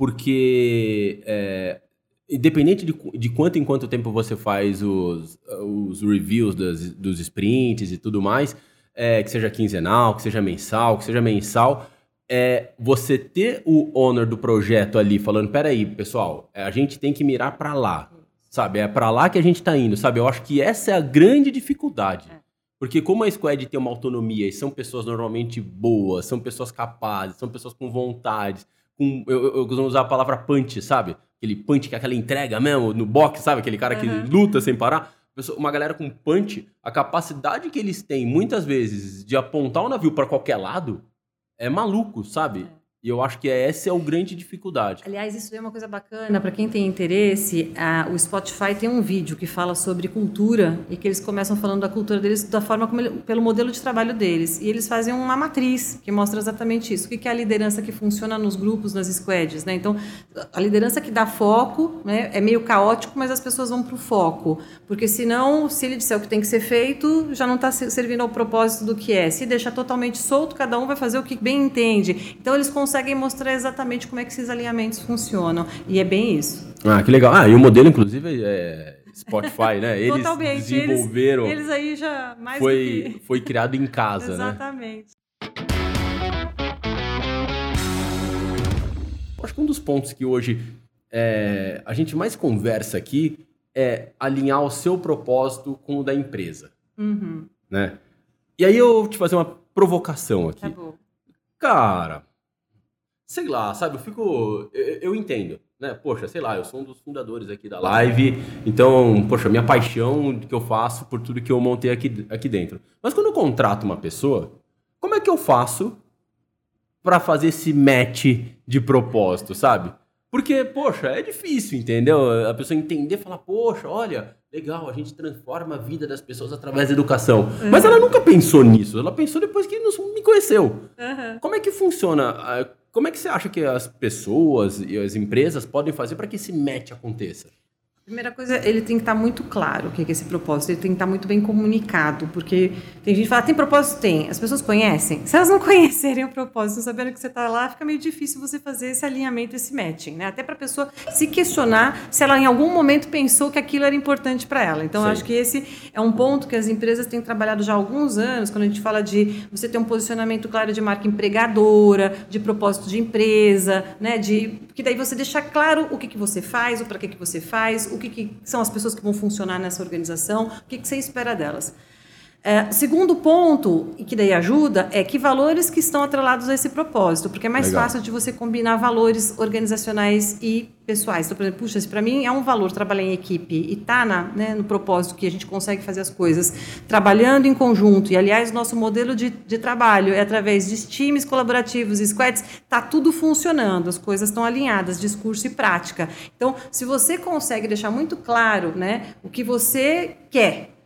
porque é, independente de, de quanto em quanto tempo você faz os, os reviews das, dos sprints e tudo mais, é, que seja quinzenal, que seja mensal, que seja mensal, é, você ter o owner do projeto ali falando, peraí, pessoal, é, a gente tem que mirar para lá, sabe? É para lá que a gente está indo, sabe? Eu acho que essa é a grande dificuldade. É. Porque como a Squad tem uma autonomia e são pessoas normalmente boas, são pessoas capazes, são pessoas com vontades, com. Eu, eu costumo usar a palavra punch, sabe? Aquele punch que é aquela entrega mesmo no boxe, sabe? Aquele cara que uhum. luta sem parar. Uma galera com punch, a capacidade que eles têm, muitas vezes, de apontar o navio para qualquer lado é maluco, sabe? É. E eu acho que essa é o grande dificuldade. Aliás, isso é uma coisa bacana para quem tem interesse. A, o Spotify tem um vídeo que fala sobre cultura e que eles começam falando da cultura deles da forma como ele, pelo modelo de trabalho deles. E eles fazem uma matriz que mostra exatamente isso. O que é a liderança que funciona nos grupos, nas squads, né? Então, a liderança que dá foco, né, é meio caótico, mas as pessoas vão para o foco, porque senão, se ele disser o que tem que ser feito, já não está servindo ao propósito do que é. Se deixar totalmente solto, cada um vai fazer o que bem entende. Então, eles conseguem conseguem mostrar exatamente como é que esses alinhamentos funcionam. E é bem isso. Ah, que legal. Ah, e o modelo, inclusive, é Spotify, né? Eles Totalmente. desenvolveram. Eles, eles, aí já mais foi, que... foi criado em casa, exatamente. né? Exatamente. Acho que um dos pontos que hoje é, a gente mais conversa aqui é alinhar o seu propósito com o da empresa. Uhum. Né? E aí eu vou te fazer uma provocação aqui. Tá. Cara, sei lá, sabe? Eu fico. Eu, eu, entendo, né? Poxa, sei lá, eu sou um dos fundadores aqui da live, então, poxa, minha paixão que eu faço por tudo que eu montei aqui, aqui dentro. Mas quando eu contrato uma pessoa, como é que eu faço para fazer esse match de propósito, sabe? Porque, poxa, é difícil, entendeu? A pessoa entender, falar, poxa, olha, legal, a gente transforma a vida das pessoas através da educação. Uhum. Mas ela nunca pensou nisso, ela pensou depois que me conheceu. Uhum. Como é que funciona? Como é que você acha que as pessoas e as empresas podem fazer para que esse match aconteça? Primeira coisa, ele tem que estar muito claro o que é esse propósito, ele tem que estar muito bem comunicado, porque tem gente que fala, tem propósito? Tem. As pessoas conhecem? Se elas não <laughs> conhecerem o propósito, não sabendo que você está lá, fica meio difícil você fazer esse alinhamento, esse matching, né? Até para a pessoa se questionar se ela em algum momento pensou que aquilo era importante para ela. Então, acho que esse é um ponto que as empresas têm trabalhado já há alguns anos, quando a gente fala de você ter um posicionamento claro de marca empregadora, de propósito de empresa, né? De, que daí você deixar claro o que, que você faz, o para que, que você faz, o que, que, são as pessoas que vão funcionar nessa organização, o que, que você espera delas. É, segundo ponto, e que daí ajuda, é que valores que estão atrelados a esse propósito, porque é mais Legal. fácil de você combinar valores organizacionais e pessoais. Então, por exemplo, puxa, se para mim é um valor trabalhar em equipe e tá na, né, no propósito que a gente consegue fazer as coisas trabalhando em conjunto, e aliás, nosso modelo de, de trabalho é através de times colaborativos, squads, tá tudo funcionando, as coisas estão alinhadas, discurso e prática. Então, se você consegue deixar muito claro né, o que você quer,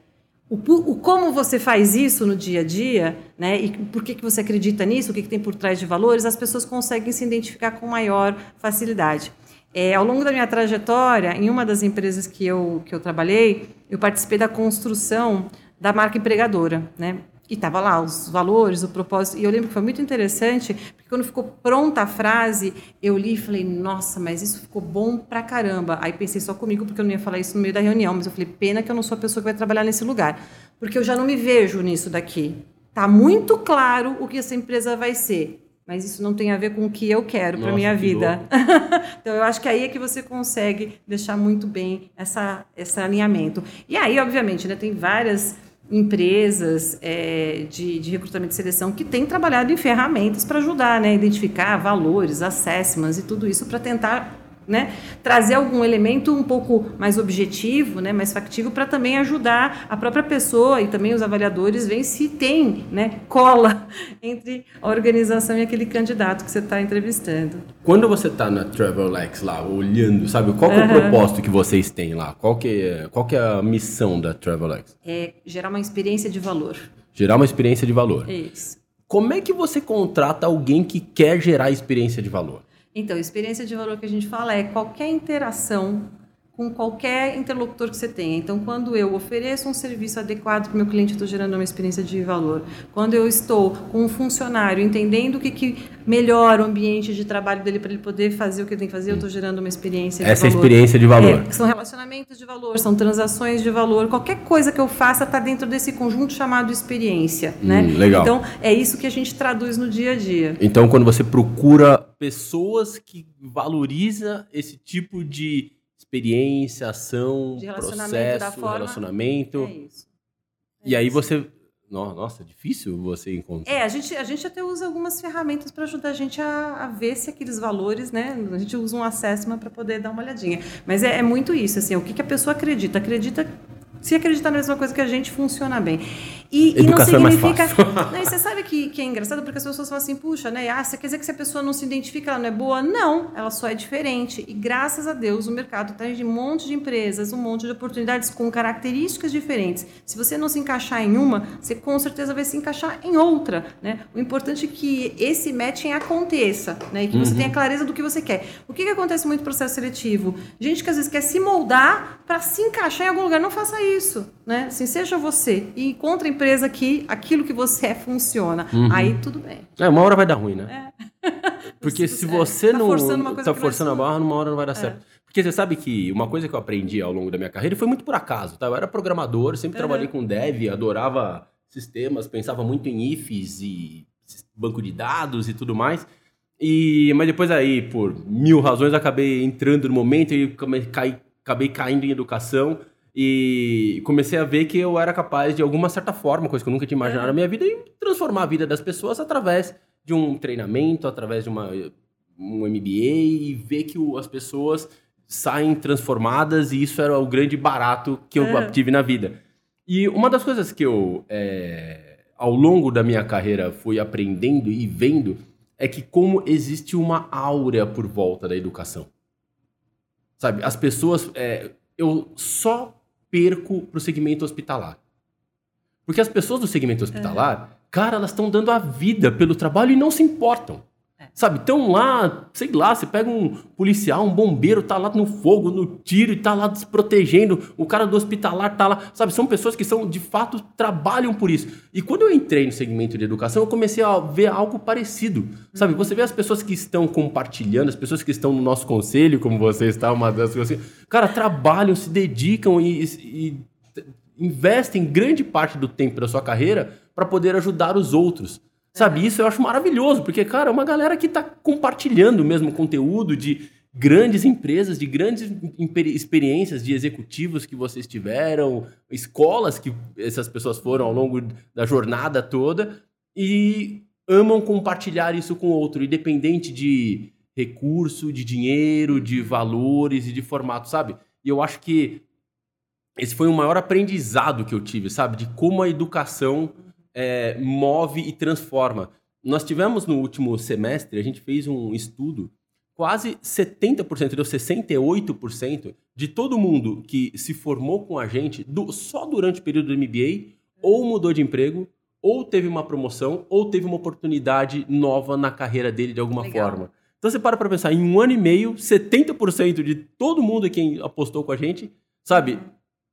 o, o, como você faz isso no dia a dia, né, e por que, que você acredita nisso, o que, que tem por trás de valores, as pessoas conseguem se identificar com maior facilidade. É, ao longo da minha trajetória, em uma das empresas que eu, que eu trabalhei, eu participei da construção da marca empregadora, né? E estava lá os valores, o propósito. E eu lembro que foi muito interessante, porque quando ficou pronta a frase, eu li e falei, nossa, mas isso ficou bom pra caramba. Aí pensei só comigo, porque eu não ia falar isso no meio da reunião, mas eu falei, pena que eu não sou a pessoa que vai trabalhar nesse lugar. Porque eu já não me vejo nisso daqui. Tá muito claro o que essa empresa vai ser. Mas isso não tem a ver com o que eu quero para minha que vida. <laughs> então eu acho que aí é que você consegue deixar muito bem essa, esse alinhamento. E aí, obviamente, né, tem várias empresas é, de, de, recrutamento e seleção que têm trabalhado em ferramentas para ajudar né, identificar valores, assessments e tudo isso para tentar né, trazer algum elemento um pouco mais objetivo, né, mais factível, para também ajudar a própria pessoa e também os avaliadores ver se tem né, cola <laughs> entre a organização e aquele candidato que você está entrevistando. Quando você está na Travelex lá, olhando, sabe, qual é o propósito que vocês têm lá? Qual que é, qual que é a missão da Travelex? É gerar uma experiência de valor. Gerar uma experiência de valor. Isso. Como é que você contrata alguém que quer gerar experiência de valor? Então, experiência de valor que a gente fala é qualquer interação com qualquer interlocutor que você tenha. Então, quando eu ofereço um serviço adequado para o meu cliente, eu estou gerando uma experiência de valor. Quando eu estou com um funcionário entendendo o que, que melhora o ambiente de trabalho dele para ele poder fazer o que ele tem que fazer, eu estou gerando uma experiência de Essa valor. é a experiência de valor. É, são relacionamentos de valor, são transações de valor. Qualquer coisa que eu faça está dentro desse conjunto chamado experiência. né? Hum, legal. Então, é isso que a gente traduz no dia a dia. Então, quando você procura pessoas que valoriza esse tipo de experiência, ação, De relacionamento processo, forma- relacionamento. É isso. É e aí isso. você. No- Nossa, é difícil você encontrar. É, a gente, a gente até usa algumas ferramentas para ajudar a gente a, a ver se aqueles valores, né? A gente usa um assessment para poder dar uma olhadinha. Mas é, é muito isso, assim, o que, que a pessoa acredita? Acredita. Se acreditar na mesma coisa que a gente, funciona bem. E, e não Educação é mais significa. fácil. <laughs> Não, e você sabe que, que é engraçado porque as pessoas falam assim, puxa, né? Ah, você quer dizer que se a pessoa não se identifica, ela não é boa? Não, ela só é diferente. E graças a Deus o mercado está de um monte de empresas, um monte de oportunidades com características diferentes. Se você não se encaixar em uma, você com certeza vai se encaixar em outra. Né? O importante é que esse matching aconteça, né? E que você tenha clareza do que você quer. O que, que acontece muito no processo seletivo? Gente que às vezes quer se moldar para se encaixar em algum lugar. Não faça isso. Né? Assim, seja você e encontre empresa que aquilo que você é funciona. Aí tudo bem. É, uma hora vai dar ruim, né? <laughs> Porque se É, você tá não forçando uma coisa tá não é forçando a barra, numa hora não vai dar certo. Porque você sabe que uma coisa que eu aprendi ao longo da minha carreira foi muito por acaso, tá? Eu era programador, sempre Uhum. trabalhei com dev, adorava sistemas, pensava muito em ifs e banco de dados e tudo mais. E, mas depois aí, por mil razões, acabei entrando no momento e acabei caindo em educação e comecei a ver que eu era capaz, de alguma certa forma, coisa que eu nunca tinha imaginado na minha vida, em transformar a vida das pessoas através de um treinamento, através de uma, um MBA e ver que o- as pessoas saem transformadas e isso era o grande barato que eu É. tive na vida. E uma das coisas que eu, é, ao longo da minha carreira, fui aprendendo e vendo é que como existe uma áurea por volta da educação. Sabe, as pessoas... é, eu só perco pro segmento hospitalar. Porque as pessoas do segmento hospitalar, cara, elas estão dando a vida pelo trabalho e não se importam. É. Sabe, estão lá, sei lá, você pega um policial, um bombeiro, tá lá no fogo, no tiro e tá lá se protegendo, o cara do hospitalar tá lá, sabe, são pessoas que são, de fato, trabalham por isso. E quando eu entrei no segmento de educação, eu comecei a ver algo parecido, sabe, você vê as pessoas que estão compartilhando, as pessoas que estão no nosso conselho, como você está, uma das coisas assim, cara, trabalham, se dedicam e, e investem grande parte do tempo da sua carreira para poder ajudar os outros. Sabe, isso eu acho maravilhoso, porque, cara, é uma galera que tá compartilhando o mesmo conteúdo de, grandes empresas, de grandes experiências de executivos que vocês tiveram, escolas que essas pessoas foram ao longo da jornada toda e amam compartilhar isso com outro, independente de recurso, de dinheiro, de valores e de formato, sabe? E eu acho que esse foi o maior aprendizado que eu tive, sabe? De como a educação é, move e transforma. Nós tivemos no último semestre, a gente fez um estudo quase 70%, deu 68% de todo mundo que se formou com a gente do, só durante o período do MBA ou mudou de emprego, ou teve uma promoção, ou teve uma oportunidade nova na carreira dele de alguma Legal. forma. Então você para para pensar, em um ano e meio, 70% de todo mundo que apostou com a gente, sabe,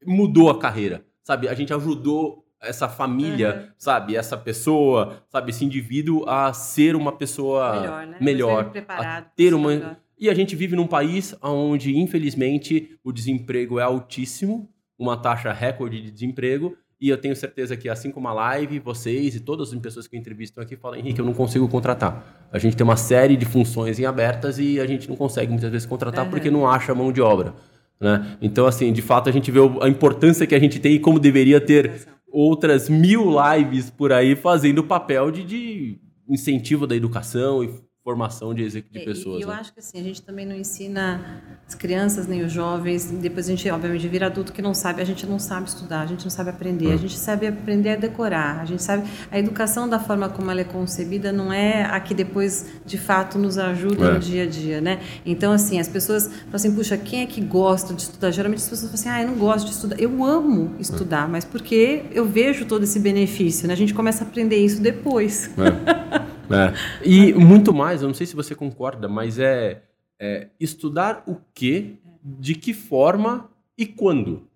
mudou a carreira. Sabe, a gente ajudou essa família, uhum. sabe, essa pessoa, sabe, esse indivíduo a ser uma pessoa melhor, né? melhor preparado, a ter uma melhor. e a gente vive num país onde infelizmente o desemprego é altíssimo, uma taxa recorde de desemprego. E eu tenho certeza que, assim como a live, vocês e todas as pessoas que entrevistam aqui falam, Henrique, eu não consigo contratar. A gente tem uma série de funções em abertas e a gente não consegue muitas vezes contratar uhum. porque não acha mão de obra. Né? Então, assim, de fato, a gente vê a importância que a gente tem e como deveria ter outras mil lives por aí fazendo o papel de, de incentivo da educação e formação de, de é, pessoas. E eu né? acho que assim, a gente também não ensina as crianças nem os jovens, depois a gente, obviamente, vira adulto que não sabe, a gente não sabe estudar, a gente não sabe aprender, a hum. gente sabe aprender a decorar, a gente sabe. A educação da forma como ela é concebida não é a que depois, de fato, nos ajuda é. no dia a dia, né? Então, assim, as pessoas falam assim, puxa, quem é que gosta de estudar? Geralmente as pessoas falam assim, ah, eu não gosto de estudar. Eu amo estudar, mas porque eu vejo todo esse benefício, né? A gente começa a aprender isso depois. É. <laughs> É. E muito mais, eu não sei se você concorda, mas é, é estudar o que, de que forma e quando.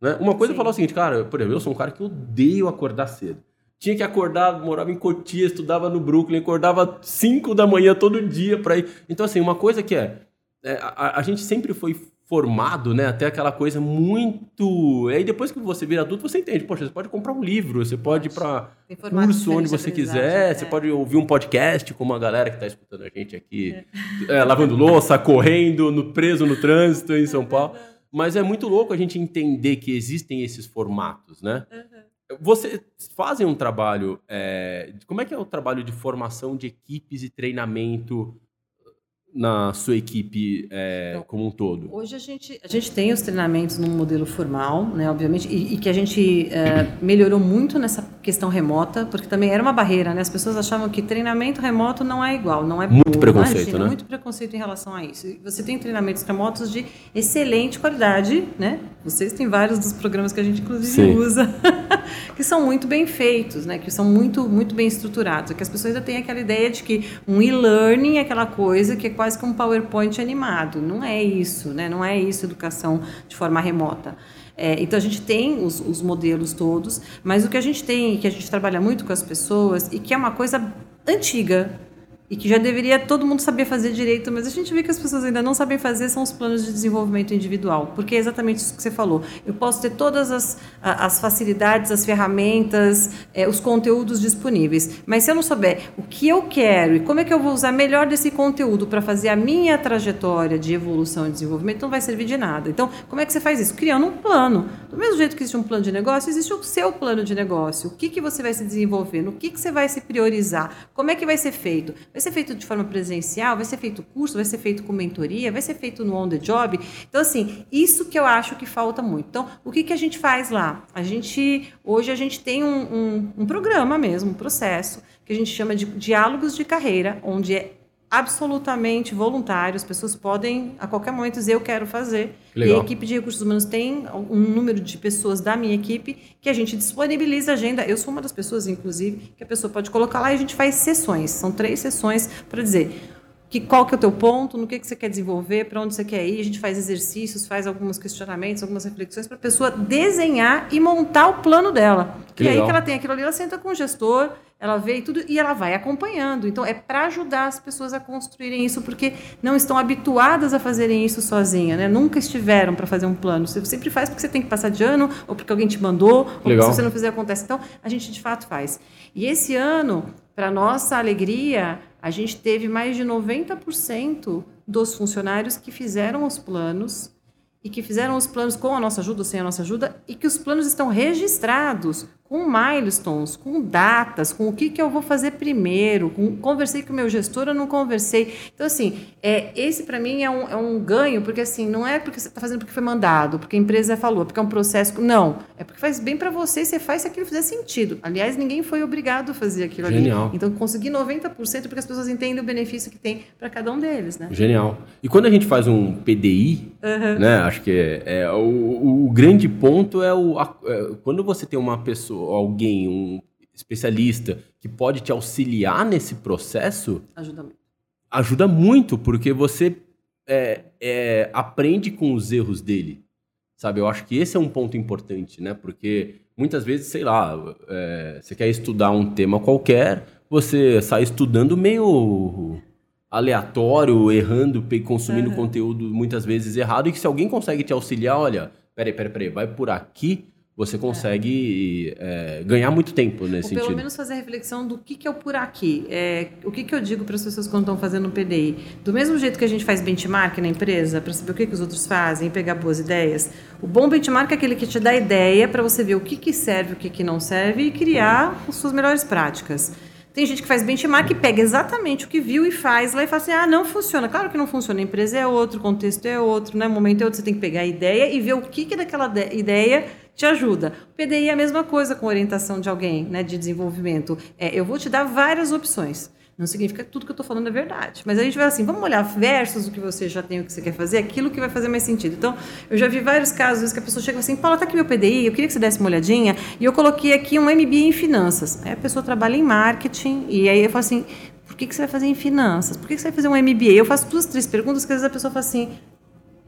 Né? Uma coisa Sim. é falar o seguinte, cara, por exemplo, eu sou um cara que odeio acordar cedo. Tinha que acordar, morava em Cotia, estudava no Brooklyn, acordava 5 da manhã todo dia para ir. Então, assim, uma coisa que é, é a, a gente sempre foi formado, né? Até aquela coisa muito. E aí depois que você vira adulto, você entende. Poxa, você pode comprar um livro, você pode ir para curso onde você quiser, é. você pode ouvir um podcast, como a galera que está escutando a gente aqui, é. É, lavando louça, <laughs> correndo, no, preso no trânsito em São Paulo. Mas é muito louco a gente entender que existem esses formatos, né? Uhum. Vocês fazem um trabalho. É... Como é que é o trabalho de formação de equipes e treinamento na sua equipe é, então, como um todo? Hoje a gente, a gente tem os treinamentos num modelo formal, né, obviamente, e, e que a gente é, melhorou muito nessa questão remota, porque também era uma barreira, né? As pessoas achavam que treinamento remoto não é igual, não é muito bom, preconceito, imagina, né? Muito preconceito em relação a isso. Você tem treinamentos remotos de excelente qualidade, né? Vocês têm vários dos programas que a gente inclusive Sim. usa, <laughs> que são muito bem feitos, né? Que são muito muito bem estruturados. É que as pessoas ainda têm aquela ideia de que um e-learning é aquela coisa que é quase quase que um PowerPoint animado. Não é isso, né? Não é isso educação de forma remota. É, então a gente tem os, os, modelos todos, mas o que a gente tem, que a gente trabalha muito com as pessoas e que é uma coisa antiga, e que já deveria todo mundo saber fazer direito, mas a gente vê que as pessoas ainda não sabem fazer são os planos de desenvolvimento individual, porque é exatamente isso que você falou. Eu posso ter todas as, as facilidades, as ferramentas, é, os conteúdos disponíveis, mas se eu não souber o que eu quero e como é que eu vou usar melhor desse conteúdo para fazer a minha trajetória de evolução e desenvolvimento, não vai servir de nada. Então, como é que você faz isso? Criando um plano. Do mesmo jeito que existe um plano de negócio, existe o seu plano de negócio. O que, que você vai se desenvolver? No que, que você vai se priorizar? Como é que vai ser feito? Vai ser feito de forma presencial, vai ser feito curso, vai ser feito com mentoria, vai ser feito no on the job. Então, assim, isso que eu acho que falta muito. Então, o que, que a gente faz lá? A gente, hoje, a gente tem um, um, um programa mesmo, um processo, que a gente chama de diálogos de carreira, onde é absolutamente voluntário, as pessoas podem a qualquer momento dizer eu quero fazer. Legal. E a equipe de recursos humanos tem um número de pessoas da minha equipe que a gente disponibiliza a agenda. Eu sou uma das pessoas, inclusive, que a pessoa pode colocar lá e a gente faz sessões. São três sessões para dizer que qual que é o teu ponto, no que, que você quer desenvolver, para onde você quer ir. A gente faz exercícios, faz alguns questionamentos, algumas reflexões para a pessoa desenhar e montar o plano dela. Que e legal. aí que ela tem aquilo ali, ela senta com o gestor, ela vê e tudo e ela vai acompanhando. Então é para ajudar as pessoas a construírem isso porque não estão habituadas a fazerem isso sozinha, né? Nunca estiveram para fazer um plano. Você sempre faz porque você tem que passar de ano ou porque alguém te mandou, ou Legal. se você não fizer acontece. Então a gente de fato faz. E esse ano, para nossa alegria, a gente teve mais de 90% dos funcionários que fizeram os planos e que fizeram os planos com a nossa ajuda ou sem a nossa ajuda e que os planos estão registrados com milestones, com datas, com o que, que eu vou fazer primeiro, com, conversei com o meu gestor ou não conversei. Então, assim, é, esse para mim é um, é um ganho, porque assim, não é porque você está fazendo porque foi mandado, porque a empresa falou, porque é um processo. Não, é porque faz bem para você e você faz se aquilo fizer sentido. Aliás, ninguém foi obrigado a fazer aquilo Genial. ali. Então, conseguir 90% porque as pessoas entendem o benefício que tem para cada um deles, né? Genial. E quando a gente faz um PDI, né? Acho que é, é, o, o grande ponto é o a- é, quando você tem uma pessoa, alguém, um especialista que pode te auxiliar nesse processo, Ajuda muito. ajuda muito, porque você é, é, aprende com os erros dele. Sabe, eu acho que esse é um ponto importante, né? Porque muitas vezes, sei lá, é, você quer estudar um tema qualquer, você sai estudando meio aleatório, errando, consumindo conteúdo muitas vezes errado, e que se alguém consegue te auxiliar, olha, peraí, peraí, peraí, vai por aqui, você consegue é, ganhar muito tempo nesse Ou pelo sentido. menos fazer a reflexão do que, que é o por aqui. É, o que, que eu digo para as pessoas quando estão fazendo um PDI? Do mesmo jeito que a gente faz benchmark na empresa, para saber o que, que os outros fazem, pegar boas ideias, o bom benchmark é aquele que te dá ideia para você ver o que, que serve, o que, que não serve e criar as suas melhores práticas. Tem gente que faz benchmark e pega exatamente o que viu e faz lá e fala assim: ah, não funciona. Claro que não funciona. A empresa é outro, o contexto é outro, né? o momento é outro. Você tem que pegar a ideia e ver o que, que daquela de- ideia te ajuda. O PDI é a mesma coisa com orientação de alguém, né, de desenvolvimento. É, eu vou te dar várias opções. Não significa que tudo que eu estou falando é verdade. Mas a gente vai assim, vamos olhar versus o que você já tem, o que você quer fazer, aquilo que vai fazer mais sentido. Então, eu já vi vários casos que a pessoa chega assim, Paula, tá aqui meu PDI, eu queria que você desse uma olhadinha, e eu coloquei aqui um MBA em finanças. Aí a pessoa trabalha em marketing, e aí eu falo assim, por que, que você vai fazer em finanças? Por que, que você vai fazer um MBA? Eu faço duas, três perguntas que às vezes a pessoa fala assim,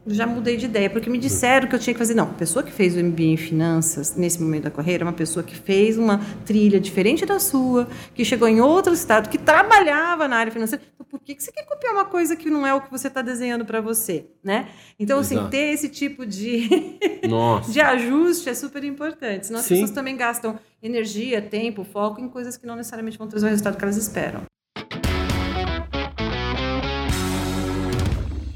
já mudei de ideia, porque me disseram que eu tinha que fazer. Não, a pessoa que fez o MBA em finanças, nesse momento da carreira, é uma pessoa que fez uma trilha diferente da sua, que chegou em outro estado, que trabalhava na área financeira. Então, por que que você quer copiar uma coisa que não é o que você está desenhando para você? Né? Então, assim, Exato. ter esse tipo de, <laughs> de ajuste é super importante. Senão as Sim. pessoas também gastam energia, tempo, foco em coisas que não necessariamente vão trazer o resultado que elas esperam.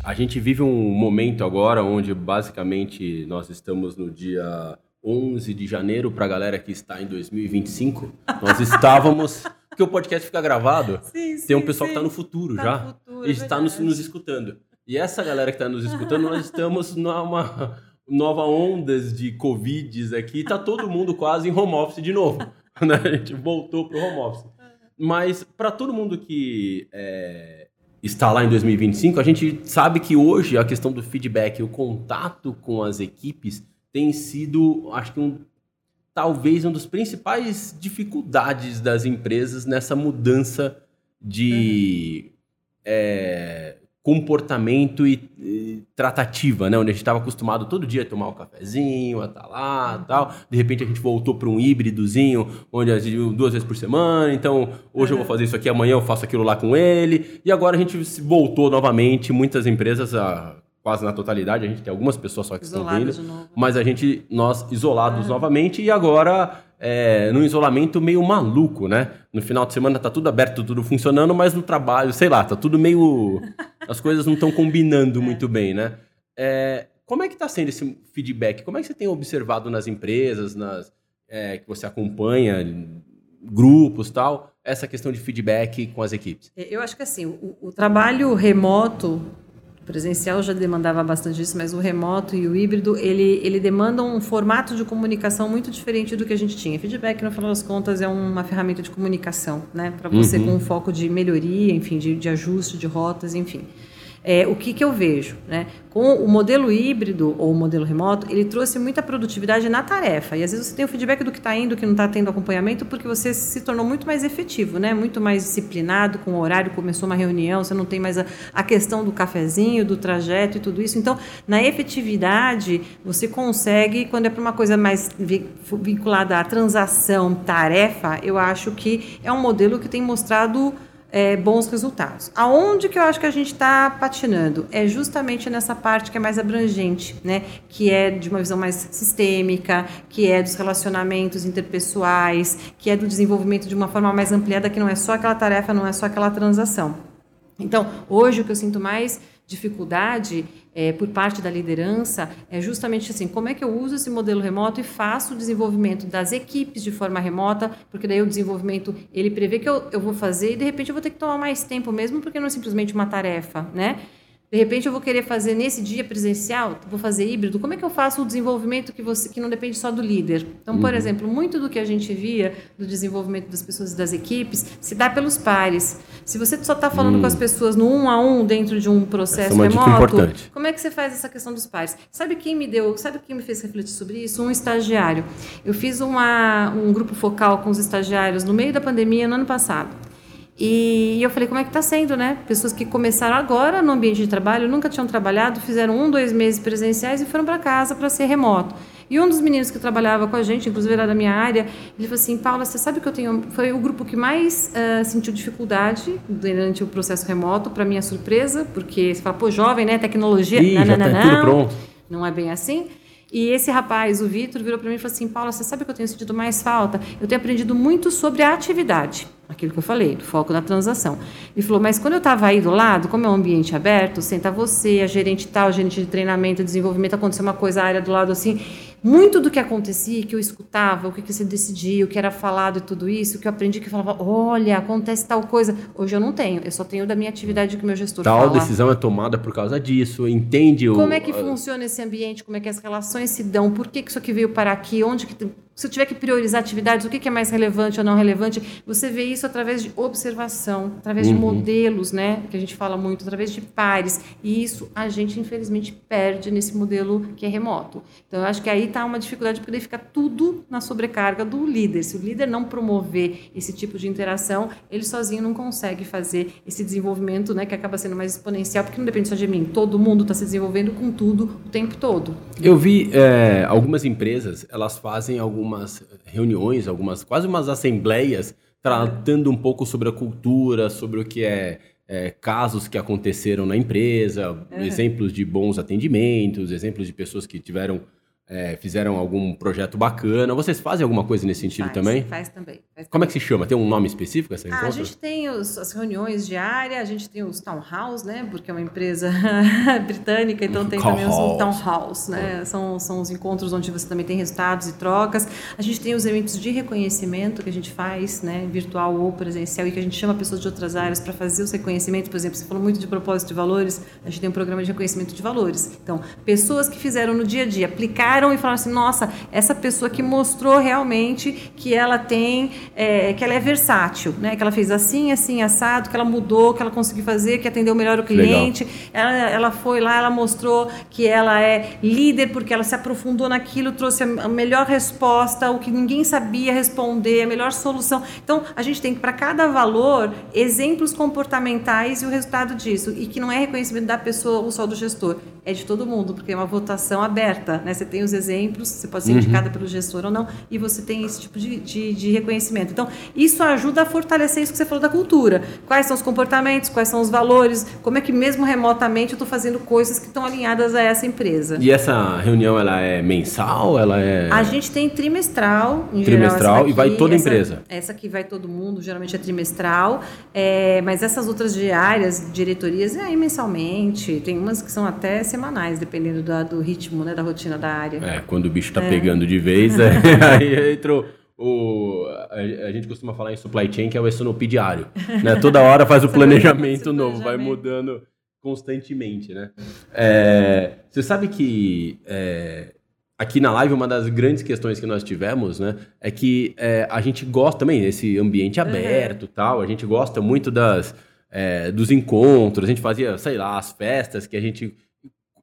A gente vive um momento agora onde basicamente nós estamos no dia 11 de janeiro para a galera que está em 2025. Nós <laughs> estávamos, porque o podcast fica gravado. Sim, Tem um pessoal que está no futuro Tá já. no futuro, e é está nos, nos escutando. E essa galera que está nos escutando, nós estamos numa nova ondas de Covids aqui. Está todo mundo quase em home office de novo. né? A gente voltou para o home office. Mas para todo mundo que é, está lá em 2025, a gente sabe que hoje a questão do feedback, o contato com as equipes tem sido, acho que um talvez um dos principais dificuldades das empresas nessa mudança de é, comportamento e, e tratativa, né? Onde a gente estava acostumado todo dia a tomar um cafezinho, a estar lá tal. De repente a gente voltou para um híbridozinho, onde a gente duas vezes por semana. Então, hoje eu vou fazer isso aqui, amanhã eu faço aquilo lá com ele. E agora a gente voltou novamente. Muitas empresas, a- quase na totalidade, a gente tem algumas pessoas só que estão vindo mas a gente, nós isolados novamente e agora é, num isolamento meio maluco, né? No final de semana tá tudo aberto, tudo funcionando, mas no trabalho, sei lá, tá tudo meio. <laughs> As coisas não estão combinando muito bem, né? É, como é que tá sendo esse feedback? Como é que você tem observado nas empresas, nas é, que você acompanha, grupos tal, essa questão de feedback com as equipes? É, Eu acho que assim, o, o trabalho remoto, presencial já demandava bastante isso, mas o remoto e o híbrido, ele, ele demanda um formato de comunicação muito diferente do que a gente tinha. Feedback, no final das contas, é uma ferramenta de comunicação, né? Para você Uhum. com um foco de melhoria, enfim, de, de ajuste de rotas, enfim. É, o que, que eu vejo? Né? Com o modelo híbrido ou o modelo remoto, ele trouxe muita produtividade na tarefa. E às vezes você tem o feedback do que está indo, que não está tendo acompanhamento, porque você se tornou muito mais efetivo, né? muito mais disciplinado com o horário, começou uma reunião, você não tem mais a, a questão do cafezinho, do trajeto e tudo isso. Então, na efetividade, você consegue, quando é para uma coisa mais vinculada à transação, tarefa, eu acho que é um modelo que tem mostrado é, bons resultados. Aonde que eu acho que a gente está patinando? É justamente nessa parte que é mais abrangente, né? que é de uma visão mais sistêmica, que é dos relacionamentos interpessoais, que é do desenvolvimento de uma forma mais ampliada, que não é só aquela tarefa, não é só aquela transação. Então, hoje o que eu sinto mais dificuldade é, por parte da liderança é justamente assim, como é que eu uso esse modelo remoto e faço o desenvolvimento das equipes de forma remota, porque daí o desenvolvimento, ele prevê que eu, eu vou fazer e de repente eu vou ter que tomar mais tempo mesmo, porque não é simplesmente uma tarefa, né? De repente eu vou querer fazer nesse dia presencial, vou fazer híbrido. Como é que eu faço o desenvolvimento que você que não depende só do líder? Então, por uhum. exemplo, muito do que a gente via do desenvolvimento das pessoas e das equipes se dá pelos pares. Se você só está falando com as hum. pessoas no um a um dentro de um processo é remoto, como é que você faz essa questão dos pares? Sabe quem me deu? Sabe quem me fez refletir sobre isso? Um estagiário. Eu fiz uma, um grupo focal com os estagiários no meio da pandemia no ano passado. E eu falei, como é que está sendo, né? Pessoas que começaram agora no ambiente de trabalho, nunca tinham trabalhado, fizeram um, dois meses presenciais e foram para casa para ser remoto. E um dos meninos que trabalhava com a gente, inclusive era da minha área, ele falou assim, Paula, você sabe que eu tenho... Foi o grupo que mais uh, sentiu dificuldade durante o processo remoto, para minha surpresa, porque você fala, pô, jovem, né? Tecnologia... Ih, não, já não, tá não, tudo pronto. Não é bem assim. E esse rapaz, o Vitor, virou para mim e falou assim: Paula, você sabe que eu tenho sentido mais falta? Eu tenho aprendido muito sobre a atividade, aquilo que eu falei, do foco na transação. Ele falou: Mas quando eu estava aí do lado, como é um ambiente aberto, senta você, a gerente tal, a gerente de treinamento, desenvolvimento, aconteceu uma coisa, a área do lado assim muito do que acontecia, que eu escutava, o que, que você decidia, o que era falado e tudo isso, que eu aprendi que eu falava, olha, acontece tal coisa. Hoje eu não tenho, eu só tenho da minha atividade que o meu gestor tal fala. Tal decisão é tomada por causa disso, entende o... Como é que funciona esse ambiente, como é que as relações se dão, por que, que isso aqui veio para aqui, onde que se eu tiver que priorizar atividades, o que é mais relevante ou não relevante, você vê isso através de observação, através uhum. de modelos, né? Que a gente fala muito, através de pares. E isso a gente, infelizmente, perde nesse modelo que é remoto. Então, eu acho que aí está uma dificuldade, porque daí fica tudo na sobrecarga do líder. Se o líder não promover esse tipo de interação, ele sozinho não consegue fazer esse desenvolvimento, né? Que acaba sendo mais exponencial, porque não depende só de mim. Todo mundo está se desenvolvendo com tudo o tempo todo. Eu vi é, algumas empresas, elas fazem algum algumas reuniões, algumas quase umas assembleias, tratando um pouco sobre a cultura, sobre o que é, é casos que aconteceram na empresa, uhum. exemplos de bons atendimentos, exemplos de pessoas que tiveram é, fizeram algum projeto bacana. Vocês fazem alguma coisa nesse sentido faz, também? Faz também. Faz Como também. é que se chama? Tem um nome específico essa ah, A gente tem os, as reuniões diárias, a gente tem os town house, né? Porque é uma empresa <laughs> britânica, então tem também os town house, né? São, são os encontros onde você também tem resultados e trocas. A gente tem os eventos de reconhecimento que a gente faz, né? Virtual ou presencial, e que a gente chama pessoas de outras áreas para fazer os reconhecimentos. Por exemplo, você falou muito de propósito de valores, a gente tem um programa de reconhecimento de valores. Então, pessoas que fizeram no dia a dia, aplicaram e falaram assim, nossa, nossa, essa pessoa que mostrou realmente que ela tem, é, que ela é versátil, né? Que ela fez assim, assim, assado, que ela mudou, que ela conseguiu fazer, que atendeu melhor o cliente. Ela, ela foi lá, ela mostrou que ela é líder porque ela se aprofundou naquilo, trouxe a melhor resposta, o que ninguém sabia responder, a melhor solução. Então, a gente tem para cada valor exemplos comportamentais e o resultado disso, e que não é reconhecimento da pessoa ou só do gestor, é de todo mundo, porque é uma votação aberta, né? Você tem os exemplos, você pode ser uhum. indicada pelo gestor ou não, e você tem esse tipo de, de, de, reconhecimento. Então, isso ajuda a fortalecer isso que você falou da cultura. Quais são os comportamentos, quais são os valores, como é que mesmo remotamente eu estou fazendo coisas que estão alinhadas a essa empresa. E essa reunião, ela é mensal? Ela é... A gente tem trimestral, em Trimestral geral, e vai toda a empresa? Essa aqui vai todo mundo, geralmente é trimestral, é, mas essas outras diárias, diretorias, é aí mensalmente, tem umas que são até semanais, dependendo do, do ritmo, né, da rotina da área. É, quando o bicho está é. pegando de vez, é, <laughs> aí entrou o, a, a, gente costuma falar em supply chain que é o SNOP diário, né? <laughs> Toda hora faz o planejamento novo, vai mudando constantemente, né? É, você sabe que é, aqui na live uma das grandes questões que nós tivemos, né, é que é, a gente gosta também desse ambiente aberto, uhum. tal. A gente gosta muito das é, dos encontros, a gente fazia, sei lá, as festas que a gente.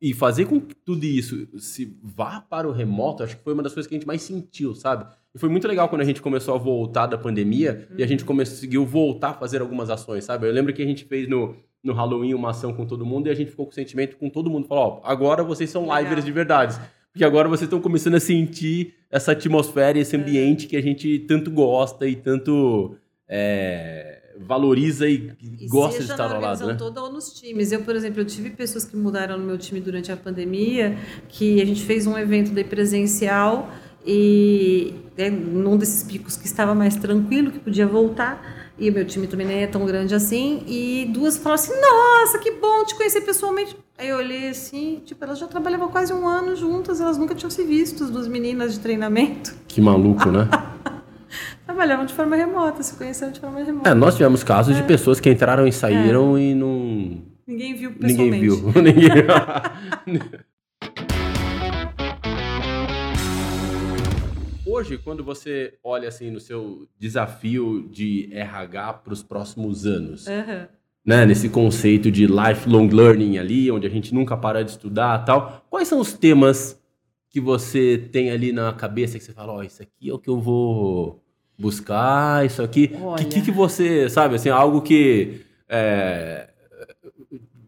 E fazer com que tudo isso se vá para o remoto, acho que foi uma das coisas que a gente mais sentiu, sabe? E foi muito legal quando a gente começou a voltar da pandemia uhum. e a gente conseguiu voltar a fazer algumas ações, sabe? Eu lembro que a gente fez no, no Halloween uma ação com todo mundo e a gente ficou com o sentimento com todo mundo. Falou, ó, agora vocês são livers de verdade. Porque agora vocês estão começando a sentir essa atmosfera e esse ambiente que a gente tanto gosta e tanto é, valoriza e, e gosta de estar ao lado, né? toda ou nos times. Eu, por exemplo, eu tive pessoas que mudaram no meu time durante a pandemia, que a gente fez um evento de presencial e né, num desses picos que estava mais tranquilo, que podia voltar, e o meu time também nem é tão grande assim, e duas falaram assim, nossa, que bom te conhecer pessoalmente. Aí eu olhei assim, tipo, elas já trabalhavam quase um ano juntas, elas nunca tinham se visto, as duas meninas de treinamento. Que maluco, né? <laughs> <laughs> Trabalhavam de forma remota, se conheceram de forma remota. É, nós tivemos casos é. de pessoas que entraram e saíram é. e não... Ninguém viu pessoalmente. Ninguém viu. <laughs> <laughs> Ninguém... Hoje, quando você olha assim no seu desafio de RH para os próximos anos, uhum. né, nesse conceito de lifelong learning ali, onde a gente nunca para de estudar tal, quais são os temas que você tem ali na cabeça que você fala, ó, oh, isso aqui é o que eu vou buscar, isso aqui, o que, que você, sabe, assim, algo que é,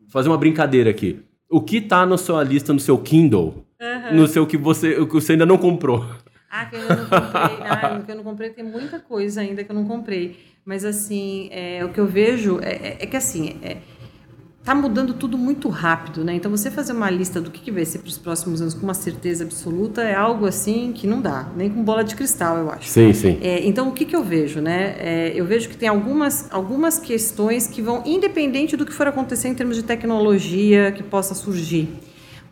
fazer uma brincadeira aqui. O que tá na sua lista, no seu Kindle, uhum. no seu que você, o que você ainda não comprou? Ah, que eu ainda não comprei. <laughs> ah, que eu não comprei tem muita coisa ainda que eu não comprei. Mas assim, é, o que eu vejo é, é, é que assim, é, tá mudando tudo muito rápido, né? Então você fazer uma lista do que, que vai ser para os próximos anos com uma certeza absoluta é algo assim que não dá, nem com bola de cristal, eu acho. Sim, sim. É, então o que, que eu vejo, né? É, eu vejo que tem algumas, algumas questões que vão, independente do que for acontecer em termos de tecnologia que possa surgir.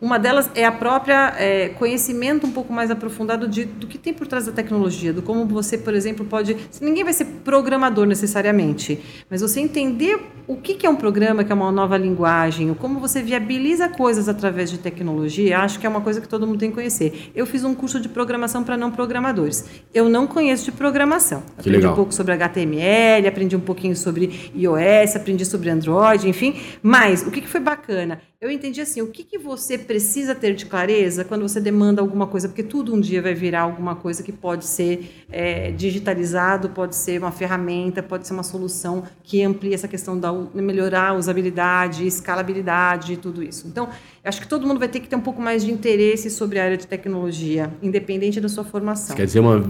Uma delas é a própria é, conhecimento um pouco mais aprofundado de, do que tem por trás da tecnologia, do como você, por exemplo, pode. Ninguém vai ser programador necessariamente, mas você entender o que, que é um programa, que é uma nova linguagem, como você viabiliza coisas através de tecnologia, acho que é uma coisa que todo mundo tem que conhecer. Eu fiz um curso de programação para não programadores. Eu não conheço de programação. Que aprendi legal. um pouco sobre HTML, aprendi um pouquinho sobre iOS, aprendi sobre Android, enfim. Mas o que, que foi bacana? Eu entendi assim, o que, que você precisa ter de clareza quando você demanda alguma coisa, porque tudo um dia vai virar alguma coisa que pode ser é, digitalizado, pode ser uma ferramenta, pode ser uma solução que amplie essa questão da melhorar a usabilidade, escalabilidade e tudo isso. Então, acho que todo mundo vai ter que ter um pouco mais de interesse sobre a área de tecnologia, independente da sua formação. quer dizer, uma,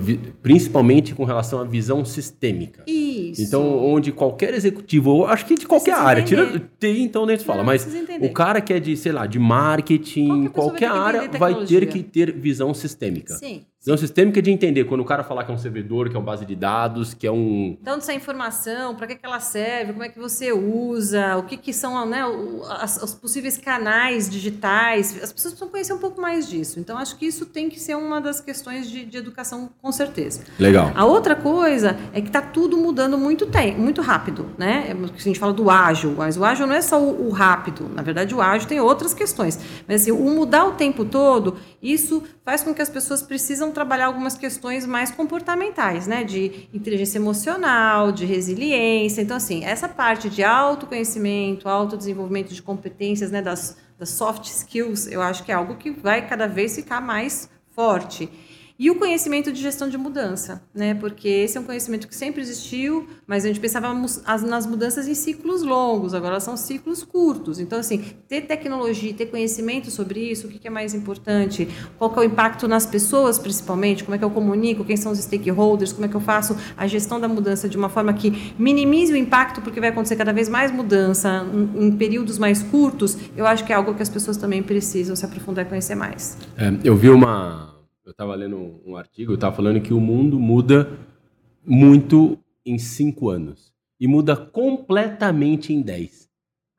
principalmente com relação à visão sistêmica. Isso. Então, onde qualquer executivo, acho que de qualquer área, tira TI, então nem se fala, mas o cara que é de, sei lá, de marketing, qualquer, qualquer área, vai ter que ter visão sistêmica. Sim. Visão sistêmica de entender quando o cara falar que é um servidor, que é uma base de dados, que é um. Então, essa informação, para que, que ela serve, como é que você usa, o que, que são né, os possíveis canais digitais. As pessoas precisam conhecer um pouco mais disso. Então, acho que isso tem que ser uma das questões de, de educação, com certeza. Legal. A outra coisa é que está tudo mudando muito, tem, muito rápido. Né? A gente fala do ágil, mas o ágil não é só o, o rápido. Na verdade, o ágil tem outras questões. Mas assim, o mudar o tempo todo, isso faz com que as pessoas precisam trabalhar algumas questões mais comportamentais, né? De inteligência emocional, de resiliência. Então, assim, essa parte de autoconhecimento, autodesenvolvimento de competências, né? Das, das soft skills, eu acho que é algo que vai cada vez ficar mais forte. E o conhecimento de gestão de mudança, né? Porque esse é um conhecimento que sempre existiu, mas a gente pensava nas mudanças em ciclos longos, agora são ciclos curtos. Então, assim, ter tecnologia, ter conhecimento sobre isso, o que é mais importante, qual é o impacto nas pessoas, principalmente, como é que eu comunico, quem são os stakeholders, como é que eu faço a gestão da mudança de uma forma que minimize o impacto, porque vai acontecer cada vez mais mudança em períodos mais curtos, eu acho que é algo que as pessoas também precisam se aprofundar e conhecer mais. É, eu vi uma eu estava lendo um artigo, estava falando que o mundo muda muito em cinco anos e muda completamente em dez.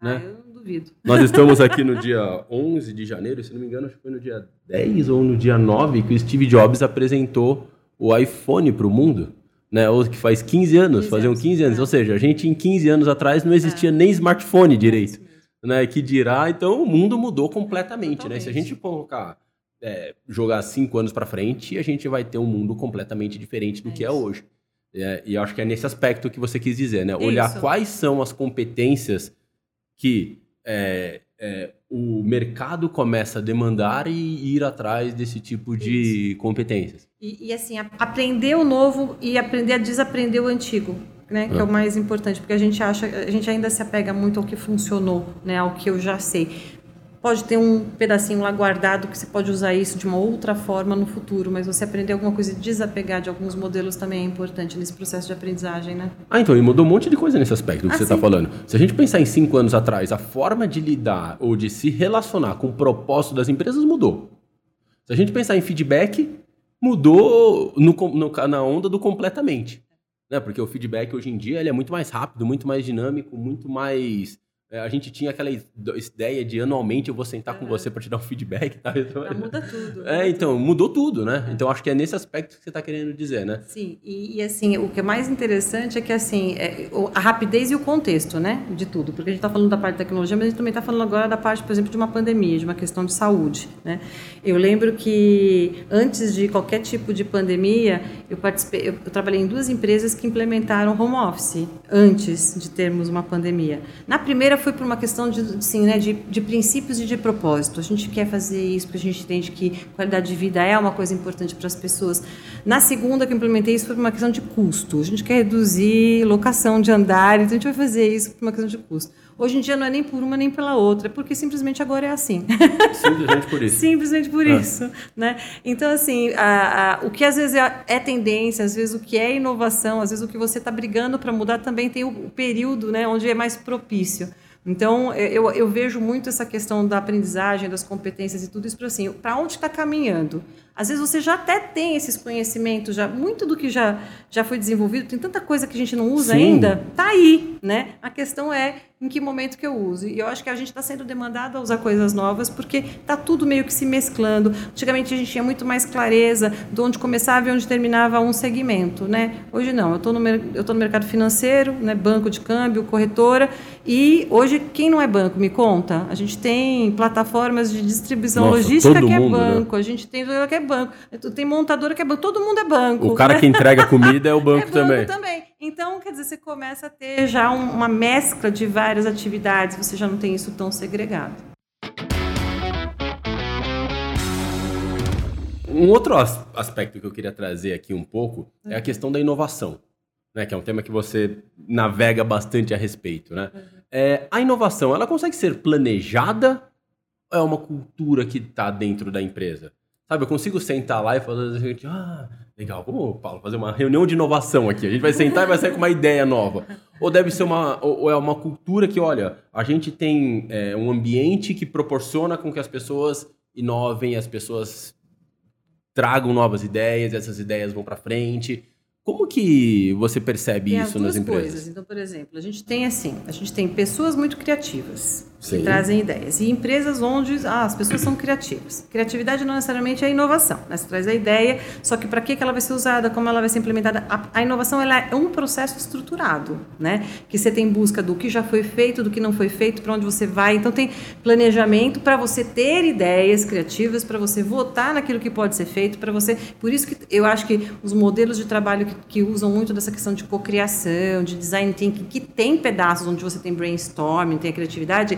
Né? Ah, eu não duvido. Nós <laughs> estamos aqui no dia 11 de janeiro, se não me engano, acho que foi no dia 10 ou no dia 9 que o Steve Jobs apresentou o iPhone para o mundo. Né, ou que faz 15 anos, 15 faziam 15 anos. É. Ou seja, a gente em 15 anos atrás não existia é. nem smartphone direito. Né, que dirá, então o mundo mudou completamente. Né? Se a gente colocar é, jogar cinco anos para frente, a gente vai ter um mundo completamente diferente do é que é hoje. É, e acho que é nesse aspecto que você quis dizer, né? Olhar Isso. quais são as competências que é, é, o mercado começa a demandar e ir atrás desse tipo de competências. E, e, assim, aprender o novo e aprender a desaprender o antigo, né? Que é. É. o mais importante, porque a gente acha, a gente ainda se apega muito ao que funcionou, né? Ao que eu já sei. Pode ter um pedacinho lá guardado que você pode usar isso de uma outra forma no futuro, mas você aprender alguma coisa e desapegar de alguns modelos também é importante nesse processo de aprendizagem, né? Ah, então, e mudou um monte de coisa nesse aspecto que Ah, você está falando. Se a gente pensar em cinco anos atrás, a forma de lidar ou de se relacionar com o propósito das empresas mudou. Se a gente pensar em feedback, mudou no no na onda do completamente. Né? Porque o feedback hoje em dia ele é muito mais rápido, muito mais dinâmico, muito mais. É, a gente tinha aquela ide- ideia de anualmente eu vou sentar com você para te dar um feedback. <laughs> Tá? Já muda tudo. É, muda então, mudou tudo, né? Então acho que é nesse aspecto que você está querendo dizer, né? Sim, e, e, assim, o que é mais interessante é que assim, é, a rapidez e o contexto, né, de tudo, porque a gente está falando da parte da tecnologia, mas a gente também está falando agora da parte, por exemplo, de uma pandemia, de uma questão de saúde, né. Eu lembro que antes de qualquer tipo de pandemia, eu participei, eu, eu trabalhei em duas empresas que implementaram home office antes de termos uma pandemia. Na primeira foi por uma questão de, assim, né, de, de princípios e de propósito. A gente quer fazer isso porque a gente entende que qualidade de vida é uma coisa importante para as pessoas. Na segunda que eu implementei isso foi por uma questão de custo. A gente quer reduzir locação de andar, então a gente vai fazer isso por uma questão de custo. Hoje em dia não é nem por uma nem pela outra, é porque simplesmente agora é assim. <laughs> Simplesmente por isso. Simplesmente por É. isso, né? Então, assim, a- a- o que às vezes é, é tendência, às vezes o que é inovação, às vezes o que você está brigando para mudar também tem o, o período, né, onde é mais propício. Então, eu, eu vejo muito essa questão da aprendizagem, das competências e tudo isso para assim, para onde está caminhando. Às vezes você já até tem esses conhecimentos, já muito do que já, já foi desenvolvido, tem tanta coisa que a gente não usa Sim. ainda, tá aí, né? A questão é em que momento que eu uso. E eu acho que a gente está sendo demandado a usar coisas novas porque tá tudo meio que se mesclando. Antigamente a gente tinha muito mais clareza de onde começava e onde terminava um segmento, né? Hoje não. Eu estou no, eu tô no mercado financeiro, né? banco de câmbio, corretora. E hoje, quem não é banco, me conta? A gente tem plataformas de distribuição Nossa, logística que mundo, é né? banco, a gente tem que é banco, tem montadora que é banco, todo mundo é banco. O cara que entrega <laughs> comida é o banco, É também. também. Então, quer dizer, você começa a ter já um- uma mescla de várias atividades, você já não tem isso tão segregado. Um outro as- aspecto que eu queria trazer aqui um pouco é a questão da inovação, né? Que é um tema que você navega bastante a respeito, né? É, a inovação, ela consegue ser planejada ou é uma cultura que está dentro da empresa? Sabe, eu consigo sentar lá e assim, ah, legal, vamos, Paulo, fazer uma reunião de inovação aqui. A gente vai sentar e vai sair com uma ideia nova. Ou deve ser uma, ou é uma cultura que, olha, a gente tem é, um ambiente que proporciona com que as pessoas inovem, as pessoas tragam novas ideias, essas ideias vão para frente. Como que você percebe Tem as isso nas empresas? coisas. Então, por exemplo, a gente tem assim, a gente tem pessoas muito criativas Sim. trazem ideias e empresas onde ah, as pessoas são criativas. Criatividade não necessariamente é inovação, né? Você traz a ideia, só que para que ela vai ser usada, como ela vai ser implementada? A, a inovação ela é um processo estruturado, né? Que você tem busca do que já foi feito, do que não foi feito, para onde você vai. Então tem planejamento para você ter ideias criativas, para você votar naquilo que pode ser feito, para você. Por isso que eu acho que os modelos de trabalho que, que usam muito dessa questão de cocriação, de design thinking, que tem pedaços onde você tem brainstorming, tem a criatividade,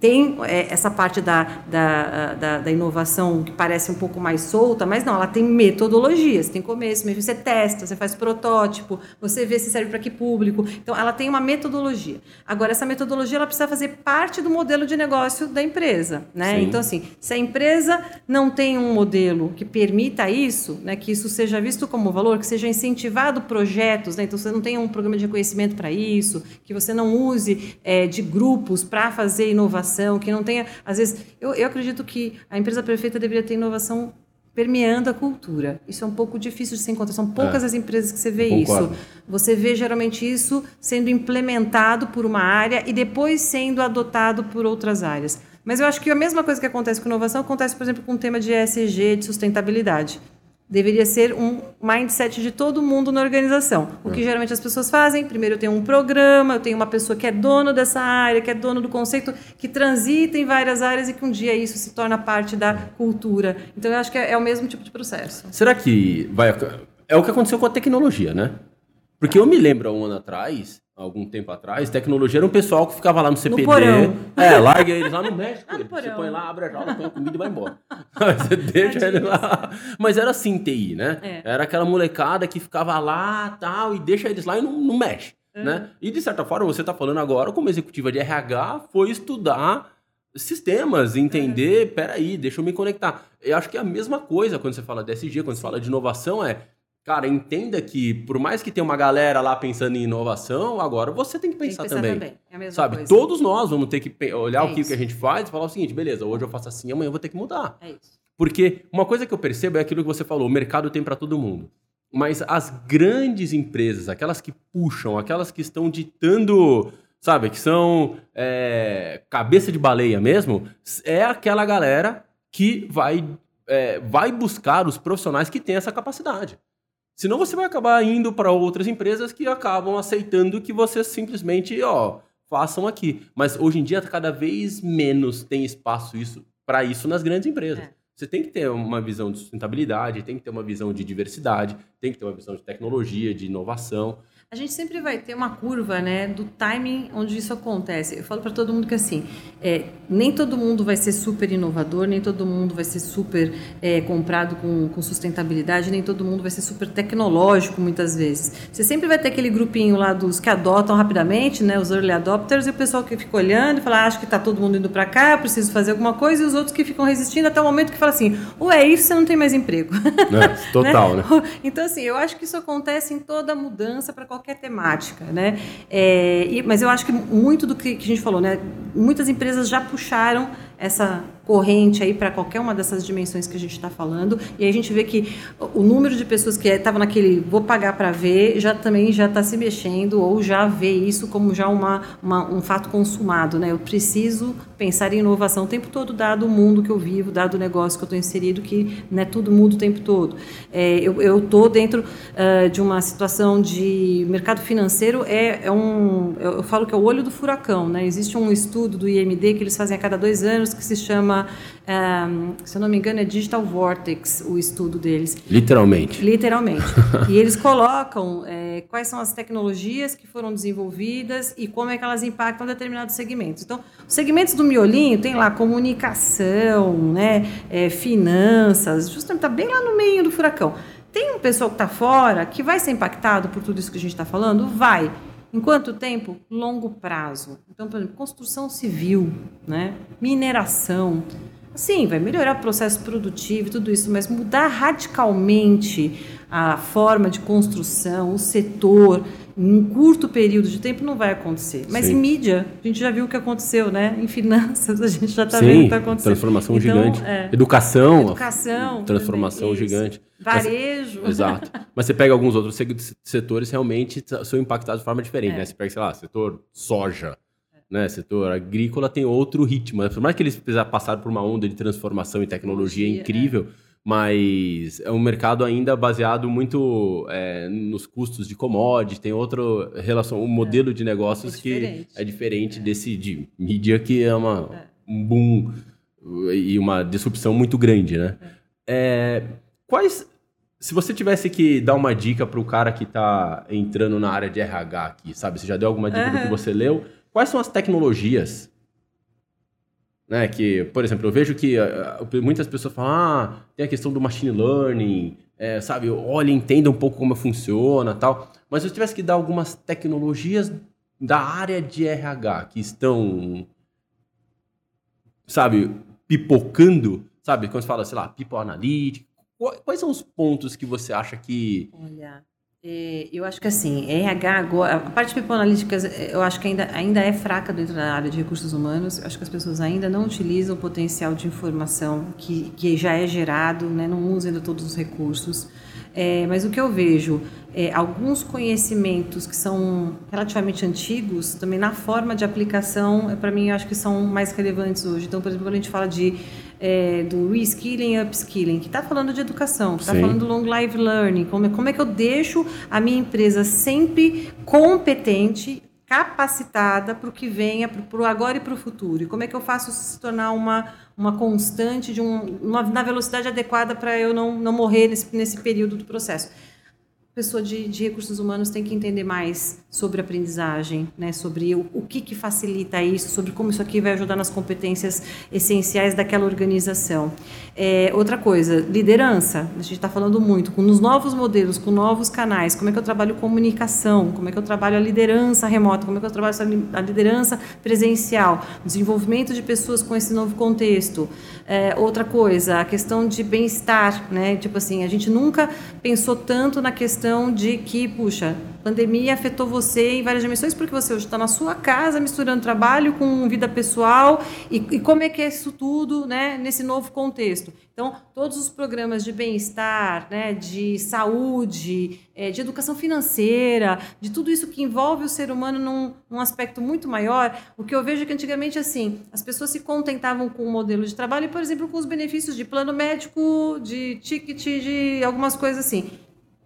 tem é, essa parte da, da, da, da inovação que parece um pouco mais solta, mas não, ela tem metodologias, tem começo, meio, você testa, você faz protótipo, você vê se serve para que público. Então, ela tem uma metodologia. Agora, essa metodologia ela precisa fazer parte do modelo de negócio da empresa. Né? Sim. Então, assim, se a empresa não tem um modelo que permita isso, né, que isso seja visto como valor, que seja incentivado projetos, né, então você não tenha um programa de reconhecimento para isso, que você não use é, de grupos para fazer inovação, que não tenha, às vezes, eu, eu acredito que a empresa perfeita deveria ter inovação permeando a cultura. Isso é um pouco difícil de se encontrar. São poucas É. as empresas que você vê Concordo. isso. Você vê geralmente isso sendo implementado por uma área e depois sendo adotado por outras áreas. Mas eu acho que a mesma coisa que acontece com inovação acontece, por exemplo, com o tema de ESG, de sustentabilidade. Deveria ser um mindset de todo mundo na organização. O que geralmente as pessoas fazem, primeiro eu tenho um programa, eu tenho uma pessoa que é dono dessa área, que é dono do conceito, que transita em várias áreas e que um dia isso se torna parte da cultura. Então eu acho que é, é o mesmo tipo de processo. Será que vai. É o que aconteceu com a tecnologia, né? Porque eu me lembro há um ano atrás, algum tempo atrás, tecnologia era um pessoal que ficava lá no CPD. porão. É, larga eles lá no México. Ah, <laughs> no Você põe lá, abre a jaula, põe a comida e vai embora. <laughs> Você deixa ele lá. Mas era assim TI, né? É. Era aquela molecada que ficava lá tal, e deixa eles lá e não, não mexe. Uhum. Né? E de certa forma, você está falando agora, como executiva de RH, foi estudar sistemas, entender, peraí, deixa eu me conectar. Eu acho que é a mesma coisa quando você fala de SG, quando você fala de inovação, é, cara, entenda que por mais que tenha uma galera lá pensando em inovação, agora você tem que Tem que pensar, pensar também. também. É a mesma Sabe, coisa. todos nós vamos ter que olhar É o que, isso. que a gente faz e falar o seguinte, beleza, hoje eu faço assim, amanhã eu vou ter que mudar. É isso. Porque uma coisa que eu percebo é aquilo que você falou, o mercado tem para todo mundo. Mas as grandes empresas, aquelas que puxam, aquelas que estão ditando, sabe, que são é, cabeça de baleia mesmo, é aquela galera que vai, é, vai buscar os profissionais que têm essa capacidade. Senão você vai acabar indo para outras empresas que acabam aceitando que você simplesmente, ó, façam aqui. Mas hoje em dia cada vez menos tem espaço isso para isso nas grandes empresas. É. Você tem que ter uma visão de sustentabilidade, tem que ter uma visão de diversidade, tem que ter uma visão de tecnologia, de inovação. A gente sempre vai ter uma curva, né, do timing onde isso acontece. Eu falo para todo mundo que assim, é, nem todo mundo vai ser super inovador, nem todo mundo vai ser super é, comprado com, com sustentabilidade, nem todo mundo vai ser super tecnológico muitas vezes. Você sempre vai ter aquele grupinho lá dos que adotam rapidamente, né, os early adopters, e o pessoal que fica olhando e fala, ah, acho que está todo mundo indo para cá, preciso fazer alguma coisa, e os outros que ficam resistindo até o momento que fala assim, ou é isso, você não tem mais emprego. <laughs> Né? Total, né? Então, assim, eu acho que isso acontece em toda mudança para qualquer temática, né? É, e- mas eu acho que muito do que, que a gente falou, né? Muitas empresas já puxaram essa corrente aí para qualquer uma dessas dimensões que a gente está falando e aí a gente vê que o número de pessoas que estavam naquele vou pagar para ver já também já está se mexendo ou já vê isso como já uma, uma- um fato consumado, né? Eu preciso pensar em inovação o tempo todo, dado o mundo que eu vivo, dado o negócio que eu estou inserido, que né, tudo muda o tempo todo. É, eu estou dentro ah, de uma situação de mercado financeiro, é, é um, eu, eu falo que é o olho do furacão. Né? Existe um estudo do IMD que eles fazem a cada dois anos que se chama, ah, se eu não me engano, é Digital Vortex, o estudo deles. Literalmente. Literalmente. <laughs> e eles colocam é, quais são as tecnologias que foram desenvolvidas e como é que elas impactam determinados segmentos. Então, os segmentos do miolinho tem lá comunicação, né, é, finanças, justamente está bem lá no meio do furacão. Tem um pessoal que está fora que vai ser impactado por tudo isso que a gente está falando? Vai. Em quanto tempo? Longo prazo. Então, por exemplo, construção civil, né? mineração. Sim, vai melhorar o processo produtivo e tudo isso, mas mudar radicalmente a forma de construção, o setor, em um curto período de tempo não vai acontecer. Mas Sim. em mídia, a gente já viu o que aconteceu, né? Em finanças, a gente já está vendo o que está acontecendo. transformação Então, gigante. é. Educação, Educação. transformação também, gigante. Varejo. Exato. Mas você pega alguns outros setores realmente são impactados de forma diferente, É. né? Você pega, sei lá, setor soja, né? Setor agrícola tem outro ritmo. né? Por mais que eles precisar passar por uma onda de transformação e tecnologia Tecnologia, incrível, mas é um mercado ainda baseado muito é, nos custos de commodity, tem outro relação, um modelo de negócios É que é diferente desse de mídia que é uma, um boom e uma disrupção muito grande, né? É, quais, se você tivesse que dar uma dica para o cara que está entrando na área de RH aqui, sabe? Você já deu alguma dica do que você leu? Quais são as tecnologias? Né, que, por exemplo, eu vejo que ah, ah, muitas pessoas falam, ah, tem a questão do machine learning, é, sabe? Olha, entenda um pouco como funciona tal. Mas se eu tivesse que dar algumas tecnologias da área de RH que estão, sabe, pipocando, sabe? Quando você fala, sei lá, people analytics, Qua- Quais são os pontos que você acha que. Olha, eu acho que assim, RH agora, a parte é, eu acho que ainda, ainda é fraca dentro da área de recursos humanos. Eu acho que as pessoas ainda não utilizam o potencial de informação que, que já é gerado, né? não usam ainda todos os recursos. É, mas o que eu vejo é alguns conhecimentos que são relativamente antigos, também na forma de aplicação, para mim, eu acho que são mais relevantes hoje. Então, por exemplo, quando a gente fala de é, do reskilling e upskilling, que está falando de educação, que está falando do long life learning, como, é- como é que eu deixo a minha empresa sempre competente, capacitada para o que venha, para o agora e para o futuro. E como é que eu faço isso se tornar uma, uma constante de um, uma, na velocidade adequada para eu não, não morrer nesse, nesse período do processo. Pessoa de, de, recursos humanos tem que entender mais sobre aprendizagem, né? sobre o, o que, que facilita isso, sobre como isso aqui vai ajudar nas competências essenciais daquela organização. É, outra coisa, liderança. A gente está falando muito com nos novos modelos, com novos canais. Como é que eu trabalho comunicação? Como é que eu trabalho a liderança remota? Como é que eu trabalho a liderança presencial? Desenvolvimento de pessoas com esse novo contexto. É, outra coisa, a questão de bem-estar, né? Tipo assim, a gente nunca pensou tanto na questão de que, puxa, pandemia afetou você em várias dimensões porque você hoje está na sua casa misturando trabalho com vida pessoal e, e, como é que é isso tudo, né? Nesse novo contexto. Então, todos os programas de bem-estar, né, de saúde, é, de educação financeira, de tudo isso que envolve o ser humano num, num, aspecto muito maior, o que eu vejo é que antigamente, assim, as pessoas se contentavam com o modelo de trabalho e, por exemplo, com os benefícios de plano médico, de ticket, de algumas coisas assim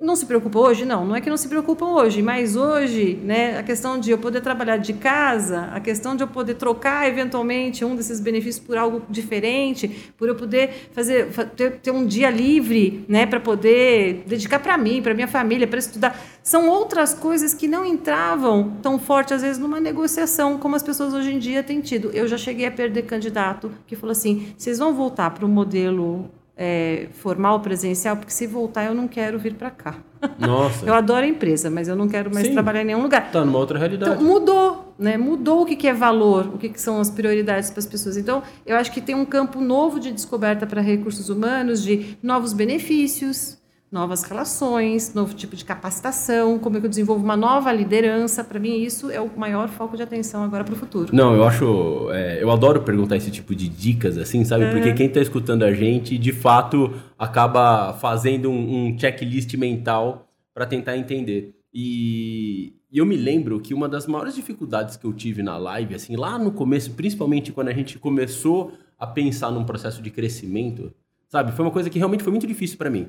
não se preocupa hoje? Não, não é que não se preocupam hoje, mas hoje, né, a questão de eu poder trabalhar de casa, a questão de eu poder trocar eventualmente um desses benefícios por algo diferente, por eu poder fazer ter, ter um dia livre, né, para poder dedicar para mim, para minha família, para estudar, são outras coisas que não entravam tão forte às vezes numa negociação como as pessoas hoje em dia têm tido. Eu já cheguei a perder candidato que falou assim: "Vocês vão voltar para o modelo é, formal, presencial, porque se voltar eu não quero vir para cá. <laughs> Nossa. eu adoro a empresa, mas eu não quero mais Sim. trabalhar em nenhum lugar. Está numa outra realidade. Então, mudou, né? Mudou o que, que é valor, o que, que são as prioridades para as pessoas. Então, eu acho que tem um campo novo de descoberta para recursos humanos, de novos benefícios, novas relações, novo tipo de capacitação, como é que eu desenvolvo uma nova liderança. Para mim, isso é o maior foco de atenção agora para o futuro. Não, eu acho. É, eu adoro perguntar esse tipo de dicas, assim, sabe? Porque quem está escutando a gente, de fato, acaba fazendo um, um checklist mental para tentar entender. E, e eu me lembro que uma das maiores dificuldades que eu tive na live, assim, lá no começo, principalmente quando a gente começou a pensar num processo de crescimento, sabe? Foi uma coisa que realmente foi muito difícil para mim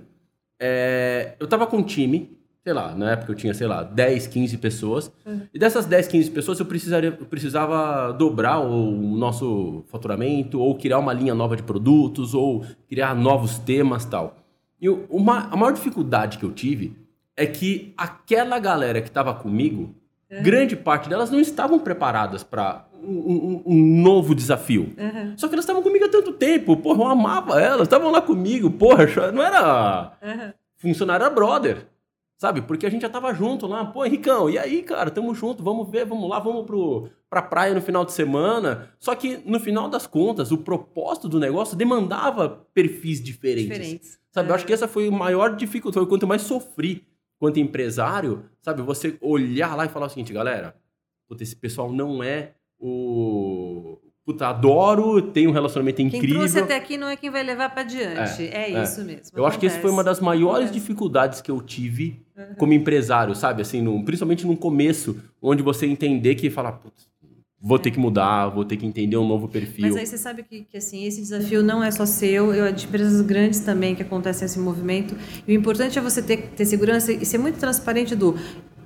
é, eu tava com um time, sei lá, na época eu tinha, sei lá, 10, 15 pessoas. Uhum. E dessas 10, 15 pessoas eu, precisaria, eu precisava dobrar o nosso faturamento, ou criar uma linha nova de produtos, ou criar novos temas tal. E uma, a maior dificuldade que eu tive é que aquela galera que estava comigo, uhum. grande parte delas não estavam preparadas para um, um, novo desafio. Uhum. Só que elas estavam comigo há tanto tempo, porra, eu amava elas, estavam lá comigo, porra, não era uhum. funcionário, era brother, sabe? Porque a gente já tava junto lá, pô, Henricão, e aí, cara, tamo junto, vamos ver, vamos lá, vamos pro, pra praia no final de semana. Só que, no final das contas, o propósito do negócio demandava perfis diferentes. diferentes. Sabe, eu acho que essa foi a maior dificuldade, foi o quanto mais sofri quanto empresário, sabe? Você olhar lá e falar o seguinte, galera, puta, esse pessoal não é o. Puta, adoro, tenho um relacionamento incrível. Quem trouxe até aqui não é quem vai levar para adiante. É, é, é, isso mesmo. Eu acho que essa foi uma das maiores acontece. dificuldades que eu tive uhum. como empresário, sabe? Assim, no, principalmente no começo, onde você entender que falar, putz, vou ter que mudar, vou ter que entender um novo perfil. Mas aí você sabe que, que assim, esse desafio não é só seu, eu de empresas grandes também que acontecem esse movimento. E o importante é você ter, ter segurança e ser muito transparente do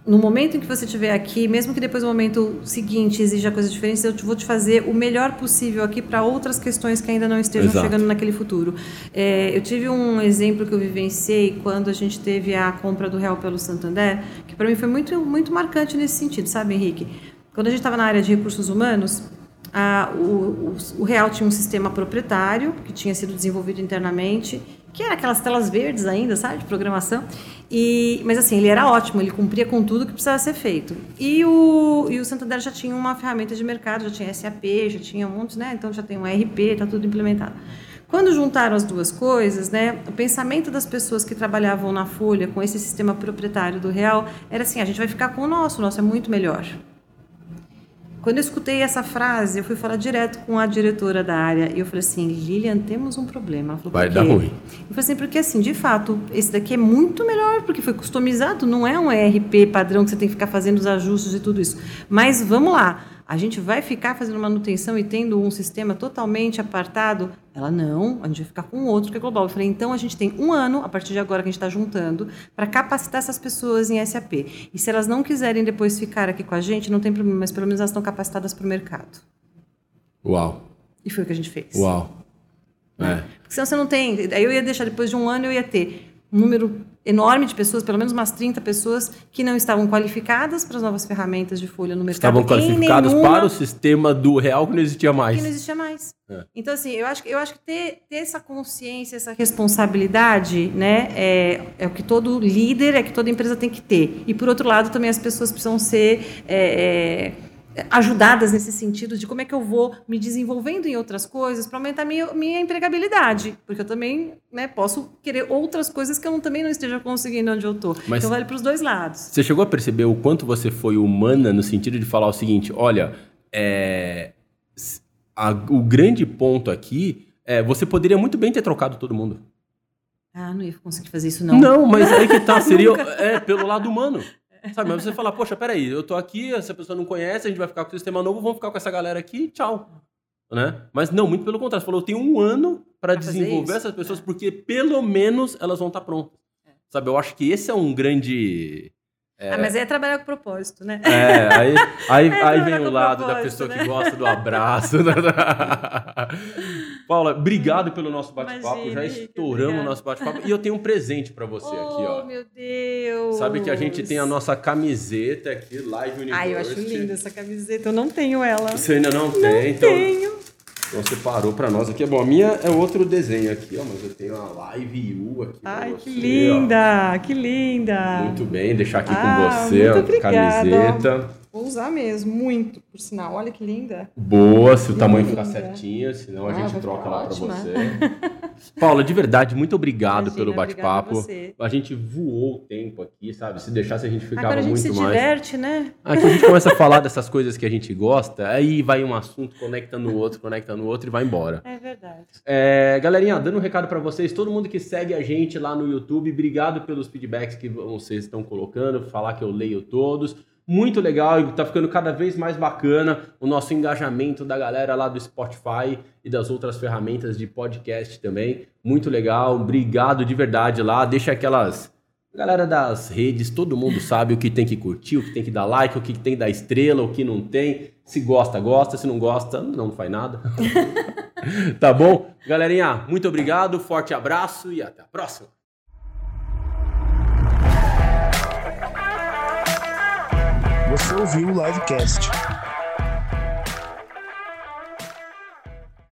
no momento em que você estiver aqui, mesmo que depois no momento seguinte exija coisas diferentes, eu vou te fazer o melhor possível aqui para outras questões que ainda não estejam Exato. chegando naquele futuro. É, eu tive um exemplo que eu vivenciei quando a gente teve a compra do Real pelo Santander, que para mim foi muito, muito marcante nesse sentido, sabe, Henrique? Quando a gente estava na área de recursos humanos, a, o, o, o Real tinha um sistema proprietário que tinha sido desenvolvido internamente que era aquelas telas verdes ainda, sabe, de programação. E, mas assim, ele era ótimo, ele cumpria com tudo que precisava ser feito. E o, e o Santander já tinha uma ferramenta de mercado, já tinha SAP, já tinha um monte, né? Então já tem um ERP, está tudo implementado. Quando juntaram as duas coisas, né, o pensamento das pessoas que trabalhavam na Folha com esse sistema proprietário do Real era assim: a gente vai ficar com o nosso, o nosso é muito melhor. Quando eu escutei essa frase, eu fui falar direto com a diretora da área e eu falei assim, Lilian, temos um problema. Ela falou, Vai dar ruim. Eu falei assim, porque assim, de fato, esse daqui é muito melhor, porque foi customizado, não é um ERP padrão que você tem que ficar fazendo os ajustes e tudo isso. Mas vamos lá a gente vai ficar fazendo manutenção e tendo um sistema totalmente apartado? Ela, não, a gente vai ficar com outro que é global. Eu falei, então a gente tem um ano, a partir de agora que a gente está juntando, para capacitar essas pessoas em SAP. E se elas não quiserem depois ficar aqui com a gente, não tem problema, mas pelo menos elas estão capacitadas para o mercado. Uau. E foi o que a gente fez. Uau. É. Porque senão você não tem. Aí eu ia deixar, depois de um ano, eu ia ter um número enorme de pessoas, pelo menos umas 30 pessoas, que não estavam qualificadas para as novas ferramentas de folha no mercado. Estavam qualificadas nenhuma, para o sistema do real que não existia mais. Que não existia mais. É. Então, assim, eu acho, eu acho que ter, ter essa consciência, essa responsabilidade, né, é, é o que todo líder, é que toda empresa tem que ter. E, por outro lado, também as pessoas precisam ser. É, é, ajudadas nesse sentido de como é que eu vou me desenvolvendo em outras coisas para aumentar minha, minha empregabilidade. Porque eu também né, posso querer outras coisas que eu também não esteja conseguindo onde eu estou. Então vale para os dois lados. Você chegou a perceber o quanto você foi humana no sentido de falar o seguinte: olha, é, a- o grande ponto aqui é você poderia muito bem ter trocado todo mundo. Ah, não ia conseguir fazer isso, não. Não, mas <laughs> aí que tá, seria é, pelo lado humano. Sabe, mas você fala, poxa, peraí, eu tô aqui, essa pessoa não conhece, a gente vai ficar com o sistema novo, vamos ficar com essa galera aqui, tchau. Né? Mas não, muito pelo contrário. Você falou, eu tenho um ano para desenvolver isso. essas pessoas, É. porque pelo menos elas vão estar prontas. Sabe, eu acho que esse é um grande. Ah, mas aí é trabalhar com propósito, né? É, aí, aí, <laughs> É, aí vem o lado da pessoa né? que gosta do abraço. <laughs> Paula, obrigado pelo nosso bate-papo. Já estouramos o nosso bate-papo. E eu tenho um presente para você aqui, ó. Oh, meu Deus! Sabe que a gente tem a nossa camiseta aqui, Live University. Ai, eu acho linda essa camiseta. Eu não tenho ela. Você ainda não tem, não então, tenho. Então você parou pra nós aqui. Bom, a minha é outro desenho aqui, ó, mas eu tenho a Live U aqui Ai, você, que linda! Que linda! ó. Muito bem, deixar aqui Ah, com você a camiseta. Vou usar mesmo, muito, por sinal. Olha que linda. Boa, se o tamanho ficar Linda. certinho, senão a Ah, gente vai troca ficar lá pra ótima. você. <laughs> Paula, de verdade, muito obrigado Imagina, pelo bate-papo. a. A gente voou o tempo aqui, sabe? Se deixasse a gente ficava Agora a gente muito se mais. diverte, né? Aqui a gente começa a falar dessas coisas que a gente gosta, aí vai um assunto, conecta no outro, conecta no outro e vai embora. É verdade. É, galerinha, dando um recado pra vocês, todo mundo que segue a gente lá no YouTube, obrigado pelos feedbacks que vocês estão colocando, falar que eu leio todos. Muito legal e tá ficando cada vez mais bacana o nosso engajamento da galera lá do Spotify e das outras ferramentas de podcast também. Muito legal, obrigado de verdade lá. Deixa aquelas Galera das redes, todo mundo sabe o que tem que curtir, o que tem que dar like, o que tem que dar estrela, o que não tem. Se gosta, gosta. Se não gosta, não faz nada. <laughs> tá bom? Galerinha, muito obrigado, forte abraço e até a próxima. Você ouviu o Livecast.